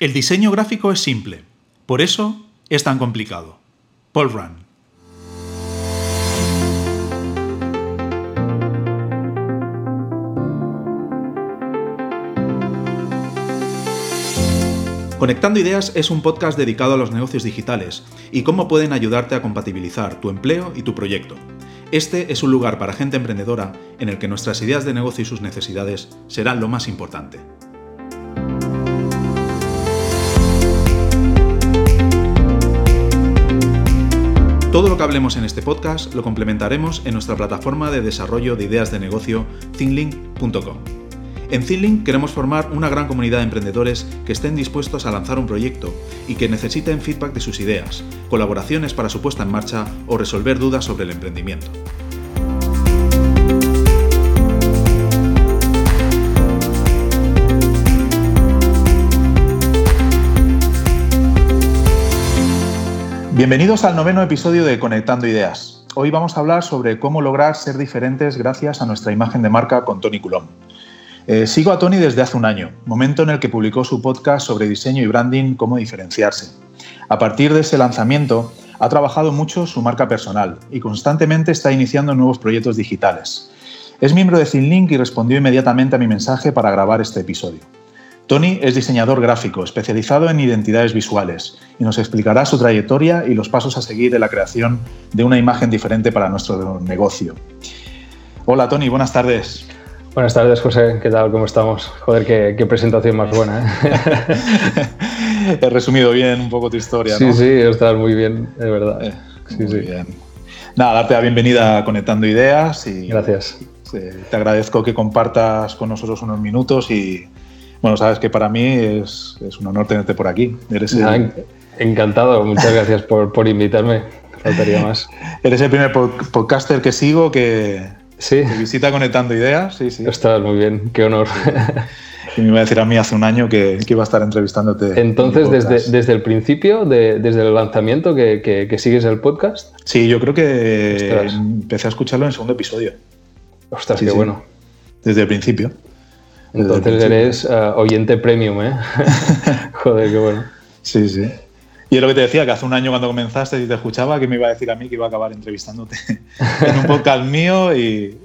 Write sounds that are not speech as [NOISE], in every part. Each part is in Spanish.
El diseño gráfico es simple, por eso es tan complicado. Paul Run. Conectando Ideas es un podcast dedicado a los negocios digitales y cómo pueden ayudarte a compatibilizar tu empleo y tu proyecto. Este es un lugar para gente emprendedora en el que nuestras ideas de negocio y sus necesidades serán lo más importante. Todo lo que hablemos en este podcast lo complementaremos en nuestra plataforma de desarrollo de ideas de negocio, thinlink.com. En Thinlink queremos formar una gran comunidad de emprendedores que estén dispuestos a lanzar un proyecto y que necesiten feedback de sus ideas, colaboraciones para su puesta en marcha o resolver dudas sobre el emprendimiento. Bienvenidos al noveno episodio de Conectando Ideas. Hoy vamos a hablar sobre cómo lograr ser diferentes gracias a nuestra imagen de marca con Tony Coulomb. Eh, sigo a Tony desde hace un año, momento en el que publicó su podcast sobre diseño y branding, cómo diferenciarse. A partir de ese lanzamiento, ha trabajado mucho su marca personal y constantemente está iniciando nuevos proyectos digitales. Es miembro de ThinLink y respondió inmediatamente a mi mensaje para grabar este episodio. Tony es diseñador gráfico, especializado en identidades visuales, y nos explicará su trayectoria y los pasos a seguir en la creación de una imagen diferente para nuestro negocio. Hola Tony, buenas tardes. Buenas tardes, José. ¿Qué tal? ¿Cómo estamos? Joder, qué, presentación más buena. ¿eh? [LAUGHS] He resumido bien un poco tu historia, ¿no? Sí, sí, estás muy bien, de verdad. Eh, sí, sí. Bien. Nada, darte la bienvenida a Conectando Ideas y... Gracias. te agradezco que compartas con nosotros unos minutos y, bueno, sabes que para mí es, un honor tenerte por aquí. Eres Encantado, muchas gracias por, por invitarme. Faltaría más. [LAUGHS] Eres el primer podcaster que sigo que, Sí. visita conectando ideas, sí, sí. Está muy bien, qué honor. [LAUGHS] Y me iba a decir a mí hace un año que, iba a estar entrevistándote. Entonces, desde, desde el principio, desde el lanzamiento, que, sigues el podcast. Sí, yo creo que empecé a escucharlo en el segundo episodio. Ostras, qué bueno. Desde el principio. Entonces eres uh, oyente premium, ¿eh? [LAUGHS] Joder, qué bueno. Sí, sí. Y es lo que te decía, que hace un año cuando comenzaste y te escuchaba, que me iba a decir a mí que iba a acabar entrevistándote [LAUGHS] en un podcast mío y,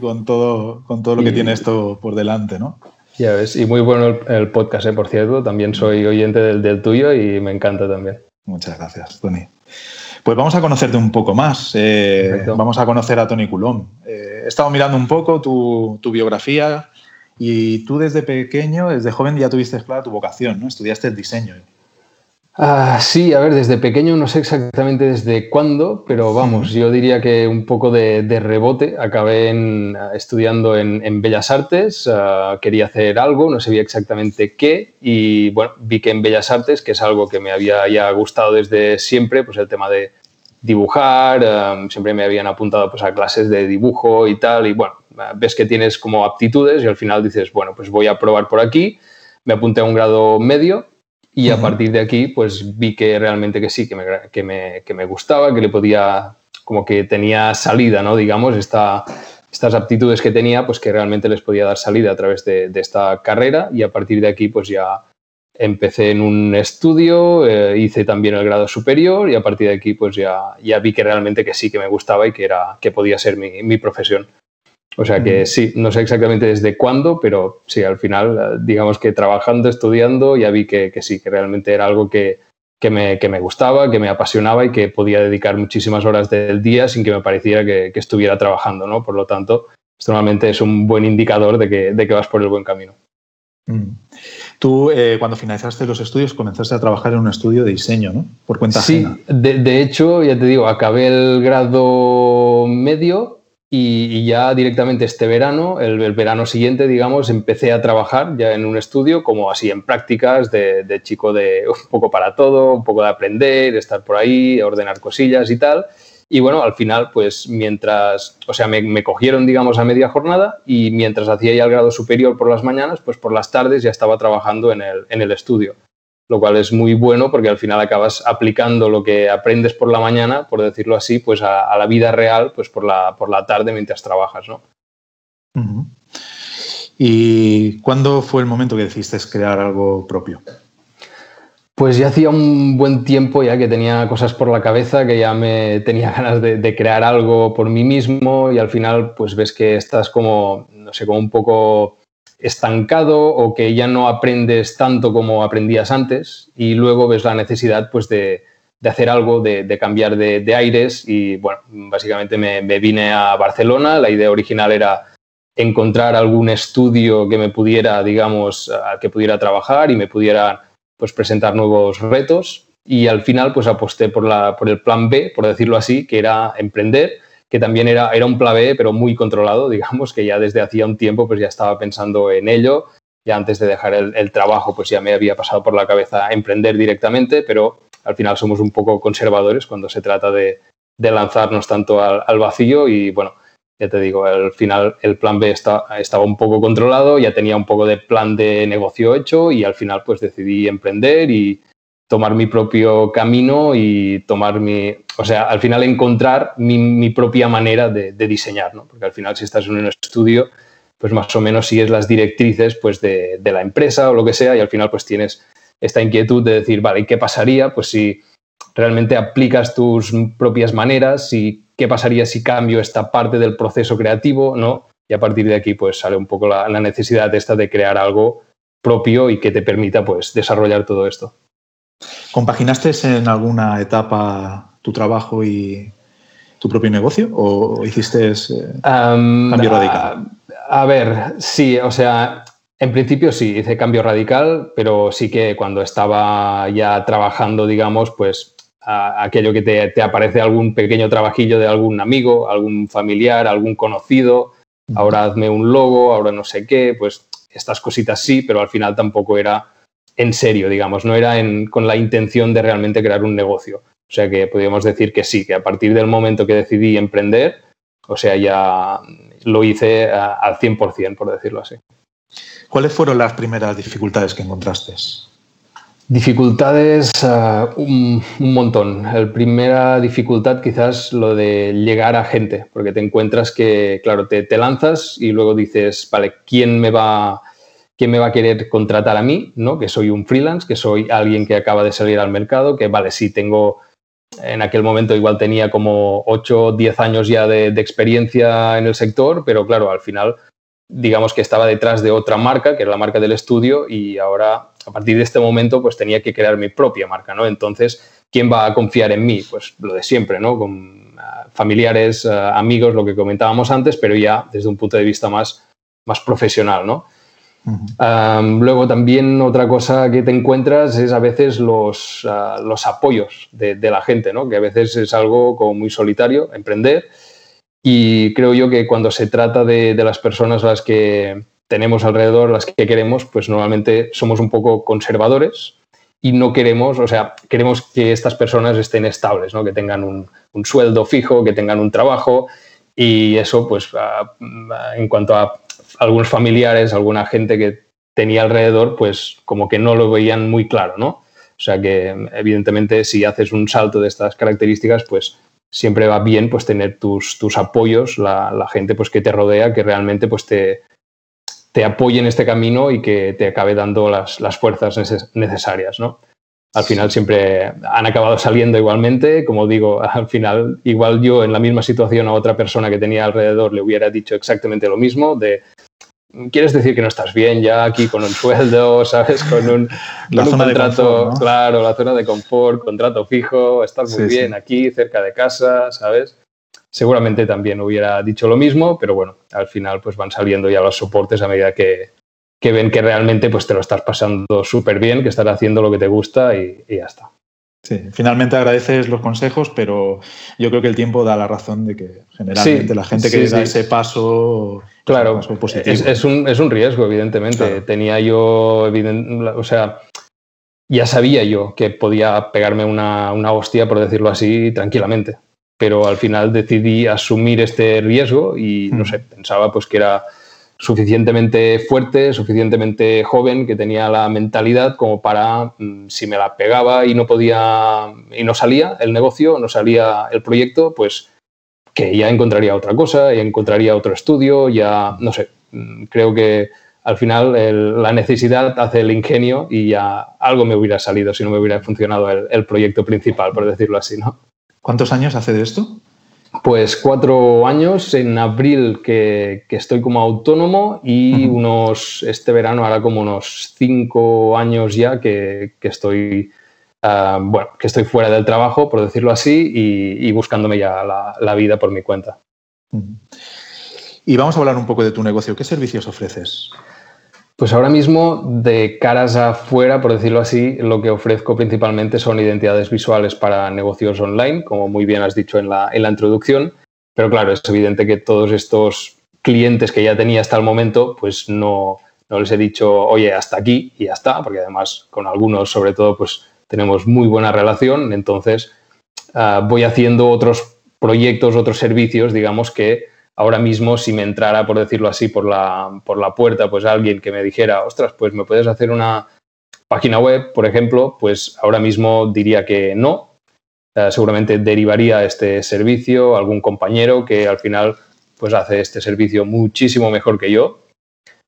con, todo, con todo lo que tiene esto por delante, ¿no? Ya ves, y muy bueno el, podcast, ¿eh? por cierto. También soy oyente del, tuyo y me encanta también. Muchas gracias, Tony. Pues vamos a conocerte un poco más. Eh, vamos a conocer a Tony Coulomb. Eh, he estado mirando un poco tu, tu, biografía y tú desde pequeño, desde joven ya tuviste clara tu vocación, ¿no? Estudiaste el diseño. Ah, sí, a ver, desde pequeño no sé exactamente desde cuándo, pero vamos, yo diría que un poco de, rebote. Acabé estudiando en, Bellas Artes, ah, quería hacer algo, no sabía exactamente qué, y bueno, vi que en Bellas Artes, que es algo que me había ya gustado desde siempre, pues el tema de dibujar, ah, siempre me habían apuntado pues, a clases de dibujo y tal, y bueno, ves que tienes como aptitudes y al final dices, bueno, pues voy a probar por aquí. Me apunté a un grado medio y a partir de aquí, pues vi que realmente que sí, que me, que me, que me gustaba, que le podía, como que tenía salida, ¿no? Digamos, esta, estas aptitudes que tenía, pues que realmente les podía dar salida a través de, de esta carrera y a partir de aquí, pues ya empecé en un estudio, eh, hice también el grado superior y a partir de aquí, pues ya, ya vi que realmente que sí, que me gustaba y que, era, que podía ser mi, mi profesión. O sea que sí, no sé exactamente desde cuándo, pero sí, al final, eh, digamos que trabajando, estudiando, ya vi que, sí, que realmente era algo que, me, me, gustaba, que me apasionaba y que podía dedicar muchísimas horas del día sin que me pareciera que, estuviera trabajando, ¿no? Por lo tanto, esto normalmente es un buen indicador de que, de que vas por el buen camino. Mm. Tú, eh, cuando finalizaste los estudios, comenzaste a trabajar en un estudio de diseño, ¿no? Por cuenta sí, De, de hecho, ya te digo, acabé el grado medio y, ya directamente este verano, el, verano siguiente, digamos, empecé a trabajar ya en un estudio, como así en prácticas de, chico de un poco para todo, un poco de aprender, de estar por ahí, ordenar cosillas y tal. Y bueno, al final, pues mientras, o sea, me, cogieron, digamos, a media jornada y mientras hacía ya el grado superior por las mañanas, pues por las tardes ya estaba trabajando en el, en el estudio lo cual es muy bueno porque al final acabas aplicando lo que aprendes por la mañana, por decirlo así, pues a, la vida real, pues por la, por la tarde mientras trabajas, ¿no? ¿Y cuándo fue el momento que decidiste crear algo propio? Pues ya hacía un buen tiempo ya que tenía cosas por la cabeza, que ya me [LAUGHS] tenía ganas de, crear algo por mí mismo y al final pues ves que estás como, no sé, como un poco estancado o que ya no aprendes tanto como aprendías antes y luego ves la necesidad pues de, hacer algo, de, cambiar de, aires y bueno, básicamente me, me vine a Barcelona, la idea original era encontrar algún estudio que me pudiera, digamos, al que pudiera trabajar y me pudiera pues presentar nuevos retos. Y al final pues aposté por, la, por el plan B, por decirlo así, que era emprender, que también era, era un plan B, pero muy controlado, [LAUGHS] digamos, que ya desde hacía un tiempo pues ya estaba pensando en ello, ya antes de dejar el, trabajo pues ya me había pasado por la cabeza emprender directamente, pero al final somos un poco conservadores cuando se trata de, lanzarnos tanto al, vacío y bueno, ya te digo, al final el plan B estaba un poco controlado, ya tenía un poco de plan de negocio hecho y al final pues decidí emprender y tomar mi propio camino y tomar mi, o sea, al final encontrar mi, propia manera de, diseñar, ¿no? Porque al final si estás en un estudio, pues más o menos sigues las directrices pues de, de la empresa o lo que sea y al final pues tienes esta inquietud de decir, vale, ¿y qué pasaría? Pues si realmente aplicas tus propias maneras y qué pasaría si cambio esta parte del proceso creativo, ¿no? Y a partir de aquí, pues sale un poco la, necesidad esta de crear algo propio y que te permita, pues, desarrollar todo esto. ¿Compaginaste en alguna etapa tu trabajo y tu propio negocio o hiciste eh, cambio radical? A, a, ver, sí, o sea, en principio sí, hice cambio radical, pero sí que cuando estaba ya trabajando, digamos, pues aquello que te, aparece algún pequeño trabajillo de algún amigo, algún familiar, algún conocido, ahora hazme un logo, ahora no sé qué, pues estas cositas sí, pero al final tampoco era en serio, digamos, no era con la intención de realmente crear un negocio. O sea que podríamos decir que sí, que a partir del momento que decidí emprender, o sea, ya lo hice al 100%, por decirlo así. ¿Cuáles fueron las primeras dificultades que encontraste? Dificultades, eh, un, montón. La primera dificultad quizás lo de llegar a gente, porque te encuentras que, claro, te, lanzas y luego dices, vale, ¿quién me va, quién me va a querer contratar a mí? ¿no? Que soy un freelance, que soy alguien que acaba de salir al mercado, que vale, sí tengo, en aquel momento igual tenía como 8 o 10 años ya de, de experiencia en el sector, pero claro, al final digamos que estaba detrás de otra marca, que era la marca del estudio, y ahora a partir de este momento pues tenía que crear mi propia marca, ¿no? Entonces, ¿quién va a confiar en mí? Pues lo de siempre, ¿no? Con ah, familiares, ah, amigos, lo que comentábamos antes, pero ya desde un punto de vista más, más profesional, ¿no? luego también otra cosa que te encuentras es a veces los, ah, los apoyos de, la gente, ¿no? que a veces es algo como muy solitario, emprender, y creo yo que cuando se trata de, de las personas a las que tenemos alrededor, las que queremos, pues normalmente somos un poco conservadores y no queremos, o sea, queremos que estas personas estén estables, ¿no? que tengan un, sueldo fijo, que tengan un trabajo y eso, pues, en cuanto a algunos familiares, alguna gente que tenía alrededor, pues como que no lo veían muy claro, ¿no? O sea que evidentemente si haces un salto de estas características, pues siempre va bien pues tener tus, tus apoyos, la, la, gente pues que te rodea, que realmente pues te, te apoye en este camino y que te acabe dando las, las fuerzas necesarias, ¿no? Al final siempre han acabado saliendo igualmente, como digo, [LAUGHS] al final igual yo en la misma situación a otra persona que tenía alrededor le hubiera dicho exactamente lo mismo, de quieres decir que no estás bien ya aquí con un sueldo, [LAUGHS] ¿sabes? Con un, contrato, claro, la zona de confort, contrato fijo, estás muy bien aquí, cerca de casa, ¿sabes? Seguramente también hubiera dicho lo mismo, pero bueno, al final pues van saliendo ya los soportes a medida que, ven que realmente pues te lo estás pasando súper bien, que estás haciendo lo que te gusta y, ya está. Sí, finalmente agradeces los consejos, pero yo creo que el tiempo da la razón de que generalmente la gente que da ese paso. Claro, es, un, es, un, riesgo, evidentemente. Tenía yo, o sea, ya sabía yo que podía pegarme una, una hostia, por decirlo así, tranquilamente pero al final decidí asumir este riesgo y no sé, pensaba pues que era suficientemente fuerte, suficientemente joven, que tenía la mentalidad como para, mm, si me la pegaba y no podía, y no salía el negocio, no salía el proyecto, pues que ya encontraría otra cosa, ya encontraría otro estudio, ya, no sé, mm, creo que al final la necesidad hace el ingenio y ya algo me hubiera salido si no me hubiera funcionado el, proyecto principal, por decirlo así, ¿no? ¿Cuántos años hace de esto? Pues cuatro años, en abril que, estoy como autónomo y unos, este verano hará como unos cinco años ya que, estoy, ah, bueno, que estoy fuera del trabajo, por decirlo así, y, buscándome ya la, vida por mi cuenta. Y vamos a hablar un poco de tu negocio. ¿Qué servicios ofreces? Pues ahora mismo, de caras afuera, por decirlo así, lo que ofrezco principalmente son identidades visuales para negocios online, como muy bien has dicho en la, introducción. Pero claro, es evidente que todos estos clientes que ya tenía hasta el momento, pues no, les he dicho, oye, hasta aquí y ya está, porque además con algunos, sobre todo, pues tenemos muy buena relación. Entonces, ah, voy haciendo otros proyectos, otros servicios, digamos, que ahora mismo si me entrara, por decirlo así, por la, por la puerta, pues alguien que me dijera, ostras, pues me puedes hacer una página web, por ejemplo, pues ahora mismo diría que no. Eh, seguramente derivaría este servicio a algún compañero que al final pues hace este servicio muchísimo mejor que yo.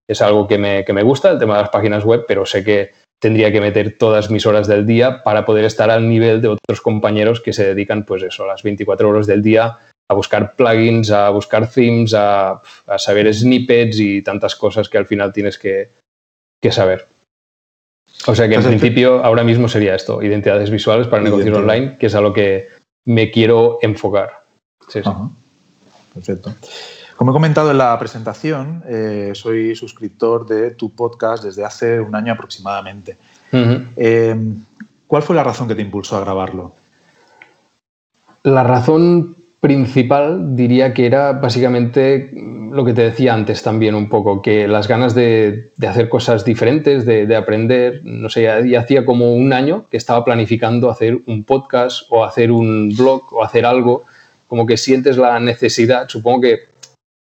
Es algo que me, que me gusta, el tema de las páginas web, pero sé que tendría que meter todas mis horas del día para poder estar al nivel de otros compañeros que se dedican, pues eso, las 24 horas del día a buscar plugins, a buscar themes, a, saber snippets y tantas cosas que al final tienes que, saber. O sea que en principio ahora mismo sería esto, identidades visuales para negocios online, que es a lo que me quiero enfocar. Perfecto. Como he comentado en la presentación, eh, soy suscriptor de tu podcast desde hace un año aproximadamente. Eh, ¿Cuál fue la razón que te impulsó a grabarlo? La razón principal diría que era básicamente lo que te decía antes también un poco, que las ganas de, hacer cosas diferentes, de, aprender, no sé, ya, hacía como un año que estaba planificando hacer un podcast o hacer un blog o hacer algo, como que sientes la necesidad, supongo que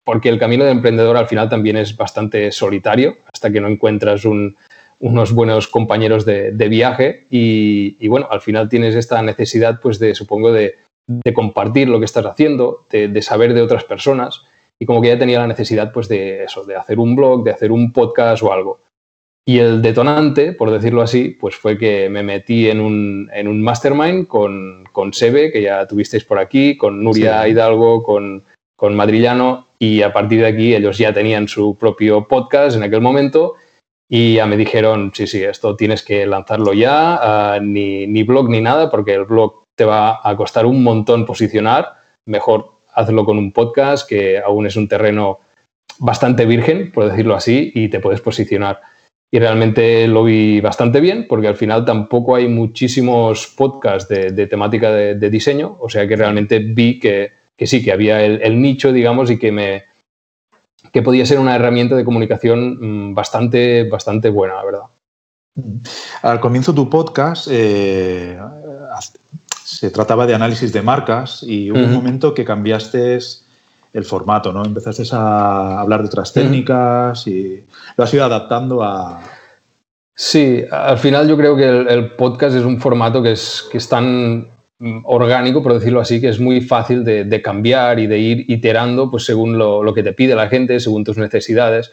porque el camino de emprendedor al final también es bastante solitario, hasta que no encuentras unos buenos compañeros de, viaje. Y, bueno, al final tienes esta necesidad pues de, supongo, de de compartir lo que estás haciendo, de, saber de otras personas y como que ya tenía la necesidad pues de eso, de hacer un blog, de hacer un podcast o algo. Y el detonante, por decirlo así, pues fue que me metí en un, en un mastermind con, con Sebe, que ya tuvisteis por aquí, con Nuria Hidalgo, con, con Madrillano, y a partir de aquí ellos ya tenían su propio podcast en aquel momento y ya me dijeron, sí, sí, esto tienes que lanzarlo ya, ah, ni, ni blog ni nada, porque el blog te va a costar un montón posicionar, mejor hazlo con un podcast que aún es un terreno bastante virgen, por decirlo así, y te puedes posicionar. Y realmente lo vi bastante bien porque al final tampoco hay muchísimos podcasts de, temática de, diseño, o sea que realmente vi que, sí, que había el, nicho, digamos, y que me que podía ser una herramienta de comunicación mm, bastante, bastante buena, la verdad. Al comienzo tu podcast eh, se trataba de análisis de marcas y hubo un momento que cambiaste el formato, ¿no? Empezaste a hablar de otras técnicas y lo has ido adaptando a... Sí, al final yo creo que el, podcast es un formato que es, que es tan orgánico, por decirlo así, que es muy fácil de, cambiar y de ir iterando pues, según lo, que te pide la gente, según tus necesidades.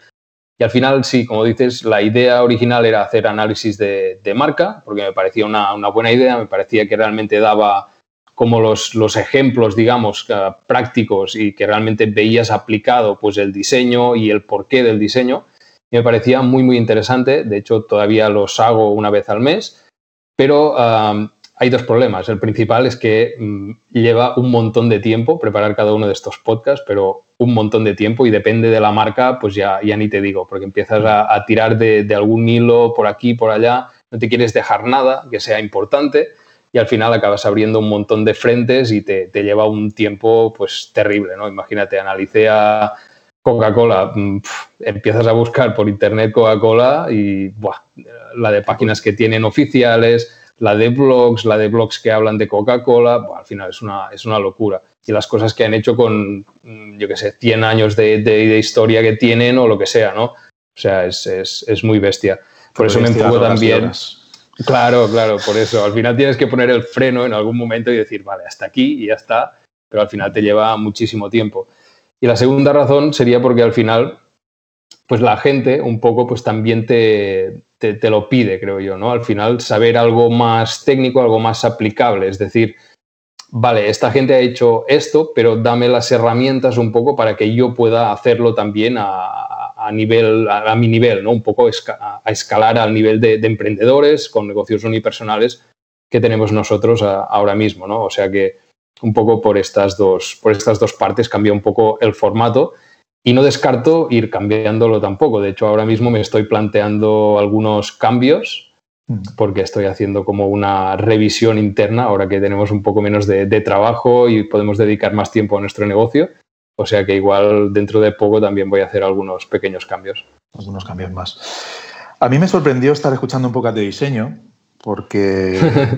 Y al final, sí, como dices, la idea original era hacer análisis de, marca, porque me parecía una, buena idea, me parecía que realmente daba como los, los ejemplos, digamos, prácticos y que realmente veías aplicado pues, el diseño y el porqué del diseño. Y me parecía muy, muy interesante. De hecho, todavía los hago una vez al mes, pero hay dos problemas. El principal es que mm, lleva un montón de tiempo preparar cada uno de estos podcasts, pero un montón de tiempo y depende de la marca, pues ya, ya ni te digo, porque empiezas a, tirar de, algún hilo por aquí, por allá, no te quieres dejar nada que sea importante y al final acabas abriendo un montón de frentes y te, lleva un tiempo pues terrible, ¿no? Imagínate, analicé a Coca-Cola, mm, empiezas a buscar por internet Coca-Cola y la de páginas que tienen oficiales, la de blogs, la de blogs que hablan de Coca-Cola, al final es una, es una locura. Y las cosas que han hecho con, mm, yo qué sé, 100 años de, historia que tienen o lo que sea, ¿no? O sea, es, muy bestia. Por eso me enfoco también. Claro, claro, por eso. Al final tienes que poner el freno en algún momento y decir, vale, hasta aquí y ya está, pero al final te lleva muchísimo tiempo. Y la segunda razón sería porque al final pues la gente un poco pues también te, te, lo pide, creo yo, ¿no? Al final saber algo más técnico, algo más aplicable, es decir, vale, esta gente ha hecho esto, pero dame las herramientas un poco para que yo pueda hacerlo también a, nivel, a, mi nivel, ¿no? Un poco a escalar al nivel de, emprendedores con negocios unipersonales que tenemos nosotros ahora mismo, ¿no? O sea que un poco por estas dos, por estas dos partes cambia un poco el formato y no descarto ir cambiándolo tampoco. De hecho, ahora mismo me estoy planteando algunos cambios mm. porque estoy haciendo como una revisión interna ahora que tenemos un poco menos de, trabajo y podemos dedicar más tiempo a nuestro negocio. O sea que igual dentro de poco también voy a hacer algunos pequeños cambios. Algunos cambios más. A mí me sorprendió estar escuchando un poco de diseño porque [LAUGHS]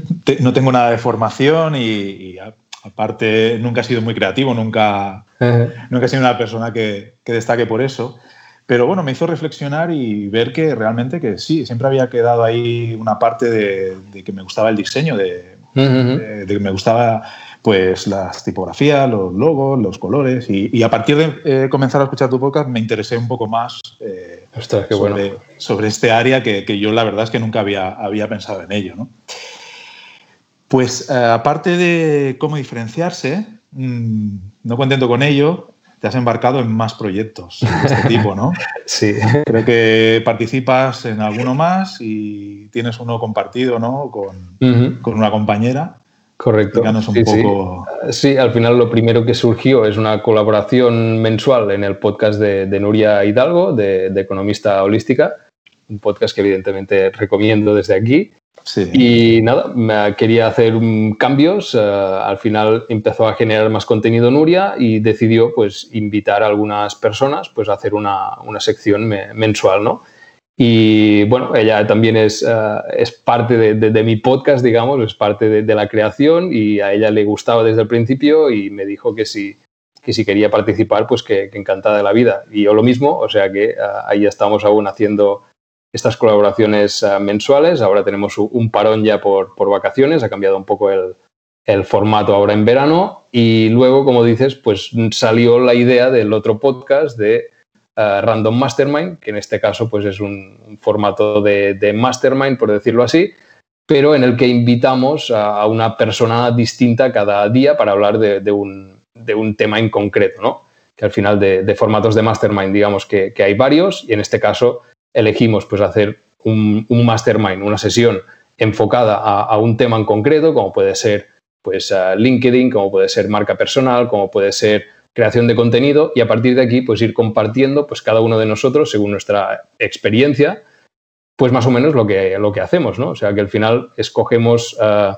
[LAUGHS] no tengo nada de formación y Aparte, nunca he sido muy creativo, nunca, [LAUGHS] nunca he sido una persona que, destaque por eso. Pero bueno, me hizo reflexionar y ver que realmente que sí, siempre había quedado ahí una parte de, que me gustaba el diseño, de, que me gustaba pues las tipografías, los logos, los colores. Y, a partir de eh, comenzar a escuchar tu podcast me interesé un poco más eh, sobre, sobre, este área que, que, yo la verdad es que nunca había, había pensado en ello. ¿no? Pues eh, aparte de cómo diferenciarse, mm, no contento con ello, te has embarcado en más proyectos de este [LAUGHS] tipo, ¿no? Sí. Creo que participas en alguno más y tienes uno compartido, ¿no? Con, una compañera. Correcto. un sí, poco. Sí. al final lo primero que surgió es una colaboración mensual en el podcast de, Nuria Hidalgo, de, de, Economista Holística, un podcast que evidentemente recomiendo desde aquí. Y nada, quería hacer cambios. Eh, al final empezó a generar más contenido Nuria y decidió pues invitar a algunas personas pues a hacer una, una sección mensual, ¿no? Y bueno, ella también es, eh, es parte de, de, mi podcast, digamos, es parte de, la creación y a ella le gustaba desde el principio y me dijo que si, que si quería participar, pues que, que encantada de la vida. Y yo lo mismo, o sea que eh, ahí estamos aún haciendo estas colaboraciones eh, mensuales. Ahora tenemos un parón ya por, vacaciones, ha cambiado un poco el, formato ahora en verano y luego, como dices, pues salió la idea del otro podcast de eh, Random Mastermind, que en este caso pues es un, formato de, mastermind, por decirlo así, pero en el que invitamos a, una persona distinta cada día para hablar de, un, tema en concreto, ¿no? Que al final de, formatos de mastermind, digamos que, que hay varios y en este caso elegimos pues, hacer un, mastermind, una sesión enfocada a, un tema en concreto, como puede ser pues, LinkedIn, como puede ser marca personal, como puede ser creación de contenido, y a partir de aquí pues, ir compartiendo pues, cada uno de nosotros, según nuestra experiencia, pues más o menos lo que, lo que hacemos, ¿no? O sea, que al final escogemos eh,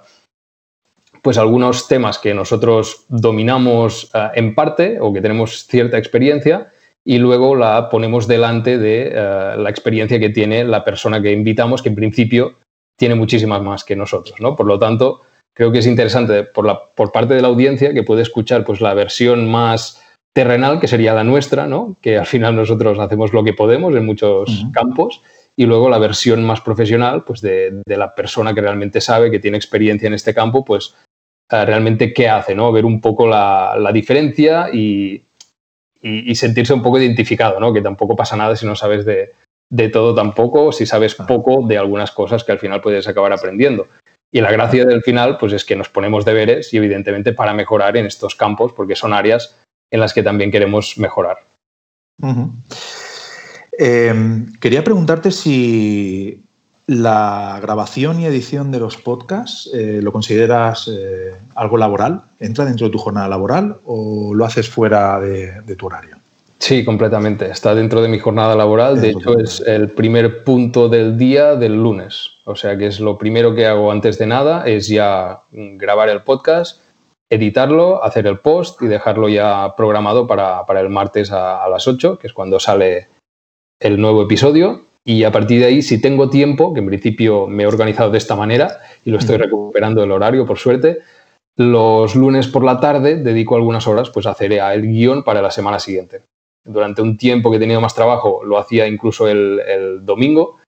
pues algunos temas que nosotros dominamos eh, en parte o que tenemos cierta experiencia y luego la ponemos delante de eh, la experiencia que tiene la persona que invitamos, que en principio tiene muchísimas más que nosotros. ¿no? Por lo tanto, creo que es interesante por, la, por parte de la audiencia que puede escuchar pues, la versión más terrenal, que sería la nuestra, ¿no? que al final nosotros hacemos lo que podemos en muchos campos, y luego la versión más profesional pues, de, la persona que realmente sabe, que tiene experiencia en este campo, pues eh, realmente qué hace, ¿no? ver un poco la, la diferencia y y, sentirse un poco identificado, ¿no? Que tampoco pasa nada si no sabes de, todo tampoco, si sabes poco de algunas cosas que al final puedes acabar aprendiendo. Y la gracia del final, pues es que nos ponemos deberes y evidentemente para mejorar en estos campos, porque son áreas en las que también queremos mejorar. Em, quería preguntarte si la grabación y edición de los podcasts eh, lo consideras eh, algo laboral, entra dentro de tu jornada laboral o lo haces fuera de, tu horario. Sí, completamente. Está dentro de mi jornada laboral. De hecho, es el primer punto del día del lunes. O sea que es lo primero que hago antes de nada, es ya grabar el podcast, editarlo, hacer el post y dejarlo ya programado para, el martes a, a las 8, que es cuando sale el nuevo episodio y a partir de ahí, si tengo tiempo, que en principio me he organizado de esta manera y lo estoy recuperando el horario, por suerte, los lunes por la tarde dedico algunas horas pues, a hacer el guion para la semana siguiente. Durante un tiempo que he tenido más trabajo, lo hacía incluso el, domingo,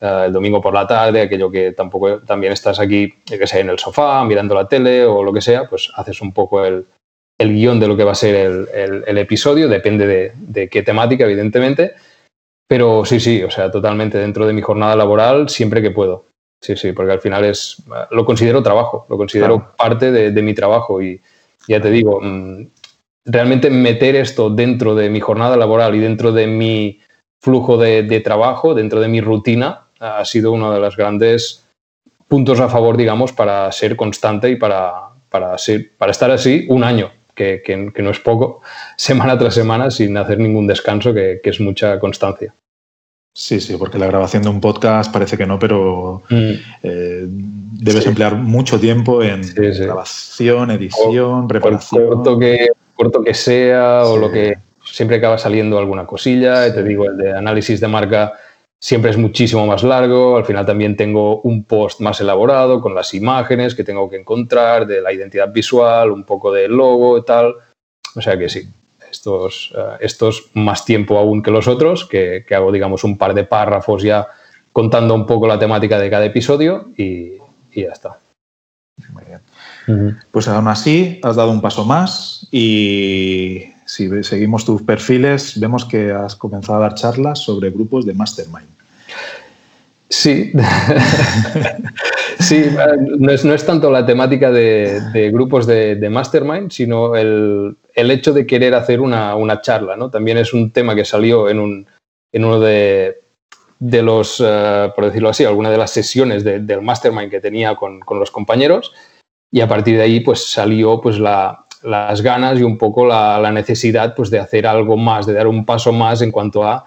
eh, el domingo por la tarde, aquello que tampoco también estás aquí, que sea en el sofá, mirando la tele o lo que sea, pues haces un poco el, el guion de lo que va a ser el, episodio, depende de, de, qué temática, evidentemente. Pero sí, sí, o sea, totalmente dentro de mi jornada laboral siempre que puedo. Sí, sí, porque al final es, lo considero trabajo, lo considero parte de, mi trabajo y ya te digo, mm, realmente meter esto dentro de mi jornada laboral y dentro de mi flujo de, trabajo, dentro de mi rutina, ha sido uno de los grandes puntos a favor, digamos, para ser constante y para, para, ser, para estar así un año, que, que, no es poco, [LAUGHS] semana tras semana sin hacer ningún descanso, que, que es mucha constancia. Sí, sí, porque la grabación de un podcast parece que no, pero mm. eh, debes emplear mucho tiempo en grabación, edición, preparación. corto que, corto que sea o lo que siempre acaba saliendo alguna cosilla. Te digo, el de análisis de marca siempre es muchísimo más largo. Al final también tengo un post más elaborado con las imágenes que tengo que encontrar, de la identidad visual, un poco de logo y tal. O sea que sí, estos, eh, estos más tiempo aún que los otros, que, hago, digamos, un par de párrafos ya contando un poco la temática de cada episodio y, ya está. Muy bien. Pues aún así, has dado un paso más y si seguimos tus perfiles, vemos que has comenzado a dar charlas sobre grupos de mastermind. Sí, [LAUGHS] sí, no es, tanto la temática de, grupos de, mastermind, sino el, hecho de querer hacer una, charla, ¿no? También es un tema que salió en, un, en uno de, los, eh, por decirlo así, alguna de las sesiones del mastermind que tenía con, los compañeros y a partir de ahí pues salió pues las ganas y un poco la, necesidad pues de hacer algo más, de dar un paso más en cuanto a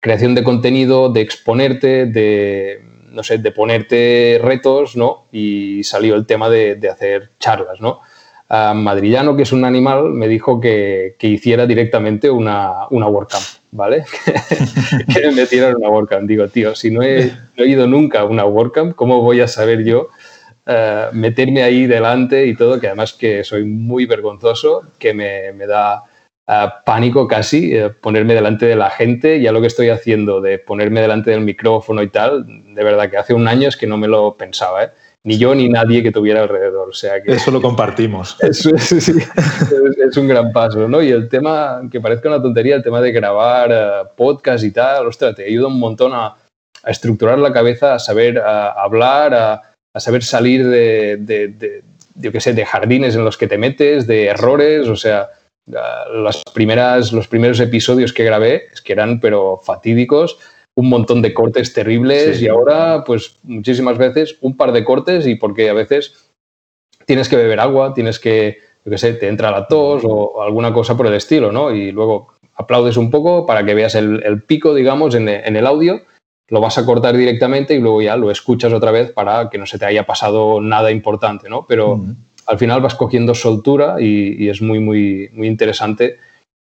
creación de contenido, de exponerte, de, no sé, de ponerte retos, ¿no? Y salió el tema de, hacer charlas, ¿no? Madrillano, que es un animal, me dijo que, hiciera directamente una, una WordCamp, ¿vale? [LAUGHS] que me metiera en una WordCamp. Digo, tío, si no he, ido nunca a una WordCamp, ¿cómo voy a saber yo eh, meterme ahí delante y todo? Que además que soy muy vergonzoso, que me, me da pánico casi eh, ponerme delante de la gente. Ya lo que estoy haciendo de ponerme delante del micrófono y tal, de verdad que hace un año es que no me lo pensaba, ¿eh? ni yo ni nadie que tuviera alrededor. O sea que, Eso lo compartimos. [LAUGHS] Es, es, un gran paso, ¿no? Y el tema, que parezca una tontería, el tema de grabar uh, podcast y tal, ostras, te ayuda un montón a, estructurar la cabeza, a saber hablar, a, saber salir de, de, de, yo qué sé, de jardines en los que te metes, de errores, o sea, las primeras, los primeros episodios que grabé es que eran pero fatídicos, un montón de cortes terribles y ahora pues muchísimas veces un par de cortes y porque a veces tienes que beber agua, tienes que, yo qué sé, te entra la tos o alguna cosa por el estilo, ¿no? Y luego aplaudes un poco para que veas el, pico, digamos, en, el audio, lo vas a cortar directamente y luego ya lo escuchas otra vez para que no se te haya pasado nada importante, ¿no? Pero al final vas cogiendo soltura y, es muy, muy, muy interesante.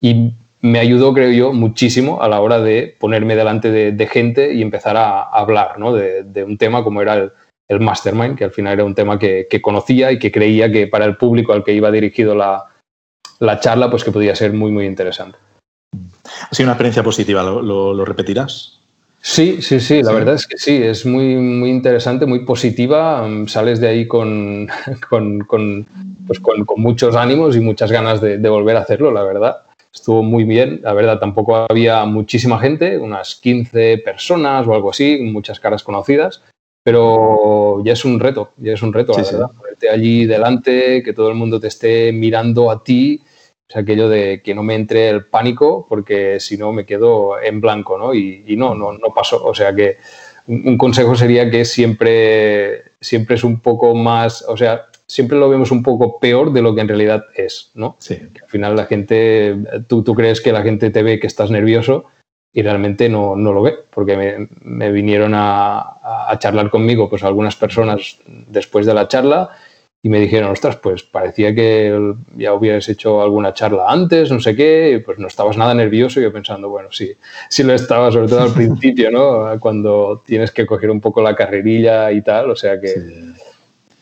Y me ayudó, creo yo, muchísimo a la hora de ponerme delante de, gente y empezar a, hablar ¿no? de, un tema como era el, el, mastermind, que al final era un tema que, conocía y que creía que para el público al que iba dirigido la, la charla, pues que podía ser muy, muy interesante. Ha sido una experiencia positiva, lo repetirás? Sí, sí, sí, la verdad es que sí, es muy, muy interesante, muy positiva. Sales de ahí con, [LAUGHS] pues con, con, muchos ánimos y muchas ganas de, volver a hacerlo, la verdad. Estuvo muy bien, la verdad tampoco había muchísima gente, unas 15 personas o algo así, muchas caras conocidas, pero ya es un reto, ya es un reto, la verdad. Ponerte allí delante, que todo el mundo te esté mirando a ti o sea, aquello de que no me entre el pánico porque si no me quedo en blanco, ¿no? Y, no, no, no pasó. O sea que un, consejo sería que siempre, siempre es un poco más, o sea, siempre lo vemos un poco peor de lo que en realidad es, ¿no? Sí. al final la gente, tú, tú crees que la gente te ve que estás nervioso y realmente no, no lo ve, porque me, me vinieron a, a, charlar conmigo pues algunas personas después de la charla y me dijeron, ostras, pues parecía que ya hubieras hecho alguna charla antes, no sé qué, y pues no estabas nada nervioso. Y yo pensando, bueno, sí, sí lo estaba, sobre todo al [LAUGHS] principio, ¿no? Cuando tienes que coger un poco la carrerilla y tal, o sea que sí.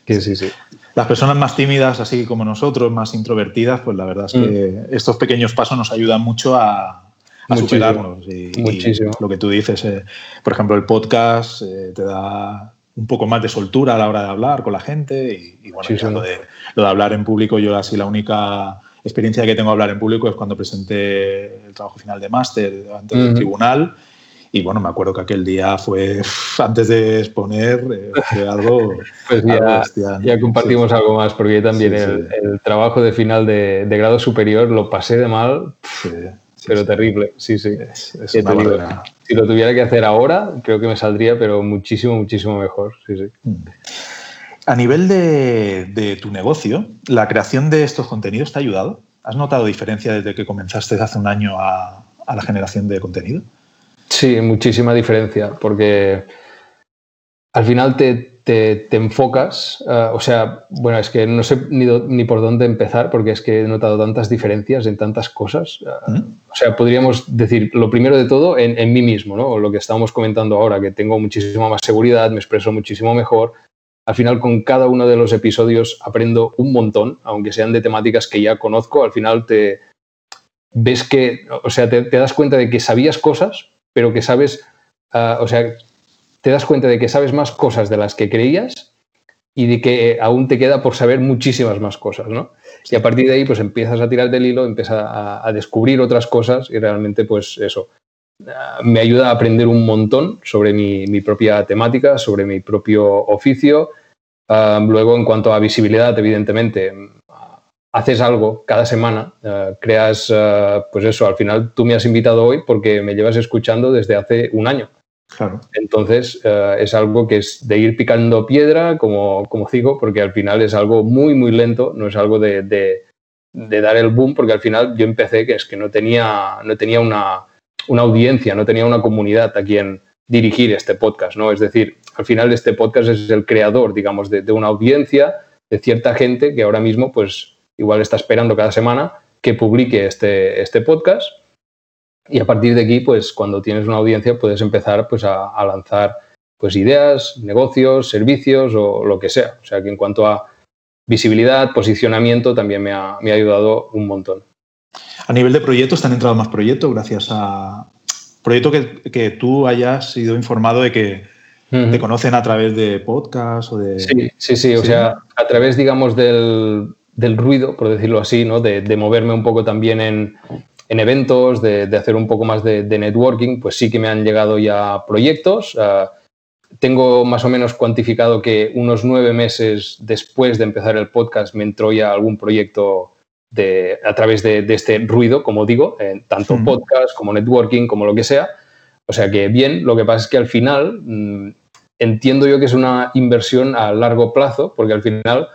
que sí, sí. Las personas más tímidas, así como nosotros, más introvertidas, pues la verdad es que mm. estos pequeños pasos nos ayudan mucho a, a superarnos. Y, Muchísimo. lo que tú dices, eh, por ejemplo, el podcast eh, te da un poco más de soltura a la hora de hablar con la gente y, bueno, lo, de, lo, de, hablar en público yo así la única experiencia que tengo a hablar en público es cuando presenté el trabajo final de máster ante el tribunal. Y bueno, me acuerdo que aquel día fue, [LAUGHS] antes de exponer, eh, fue algo. [LAUGHS] Pues ya, compartimos algo más, porque también el, trabajo de final de, grado superior lo pasé de mal, pero terrible. Sí, sí. Si lo tuviera que hacer ahora, creo que me saldría, pero muchísimo, muchísimo mejor. Sí, sí. A nivel de, tu negocio, ¿la creación de estos contenidos te ha ayudado? ¿Has notado diferencia desde que comenzaste hace un año a, la generación de contenido? Sí, muchísima diferencia, porque al final te, enfocas, eh, o sea, bueno, es que no sé ni, por dónde empezar, porque es que he notado tantas diferencias en tantas cosas. Eh, ¿Mm? O sea, podríamos decir, lo primero de todo, en, en mí mismo, ¿no? Lo que estábamos comentando ahora, que tengo muchísima más seguridad, me expreso muchísimo mejor, al final, con cada uno de los episodios aprendo un montón, aunque sean de temáticas que ya conozco. Al final te ves que, o sea, te, das cuenta de que sabías cosas, pero que sabes, ah, o sea, te das cuenta de que sabes más cosas de las que creías y de que aún te queda por saber muchísimas más cosas, ¿no? Y a partir de ahí, pues empiezas a tirar del hilo, empiezas a, descubrir otras cosas y realmente, pues eso, me ayuda a aprender un montón sobre mi, propia temática, sobre mi propio oficio. luego, en cuanto a visibilidad, evidentemente, haces algo cada semana, eh, creas, pues eso, al final tú me has invitado hoy porque me llevas escuchando desde hace un año. Entonces, eh, es algo que es de ir picando piedra, como, como digo, porque al final es algo muy, muy lento, no es algo de, de dar el boom, porque al final yo empecé que es que no tenía, no tenía una, una audiencia, no tenía una comunidad a quien dirigir este podcast, ¿no? Es decir, al final este podcast es el creador, digamos, de, una audiencia, de cierta gente que ahora mismo, pues, igual está esperando cada semana que publique este, este podcast y a partir de aquí, pues, cuando tienes una audiencia puedes empezar, pues, a, lanzar, pues, ideas, negocios, servicios o lo que sea. O sea, que en cuanto a visibilidad, posicionamiento, también me ha ayudado un montón. A nivel de proyectos, ¿te han entrado más proyectos gracias a proyectos que, tú hayas sido informado de que te conocen a través de podcast o de... Sí, sí, sí, o sea, a través, digamos, del, ruido, por decirlo así, ¿no? De, moverme un poco también en, eventos, de, hacer un poco más de, networking, pues sí que me han llegado ya proyectos. Ah, tengo más o menos cuantificado que unos nueve meses después de empezar el podcast me entró ya algún proyecto a través de, este ruido, como digo, tanto podcast como networking, como lo que sea. O sea que bien, lo que pasa es que al final mm, entiendo yo que es una inversión a largo plazo, porque al final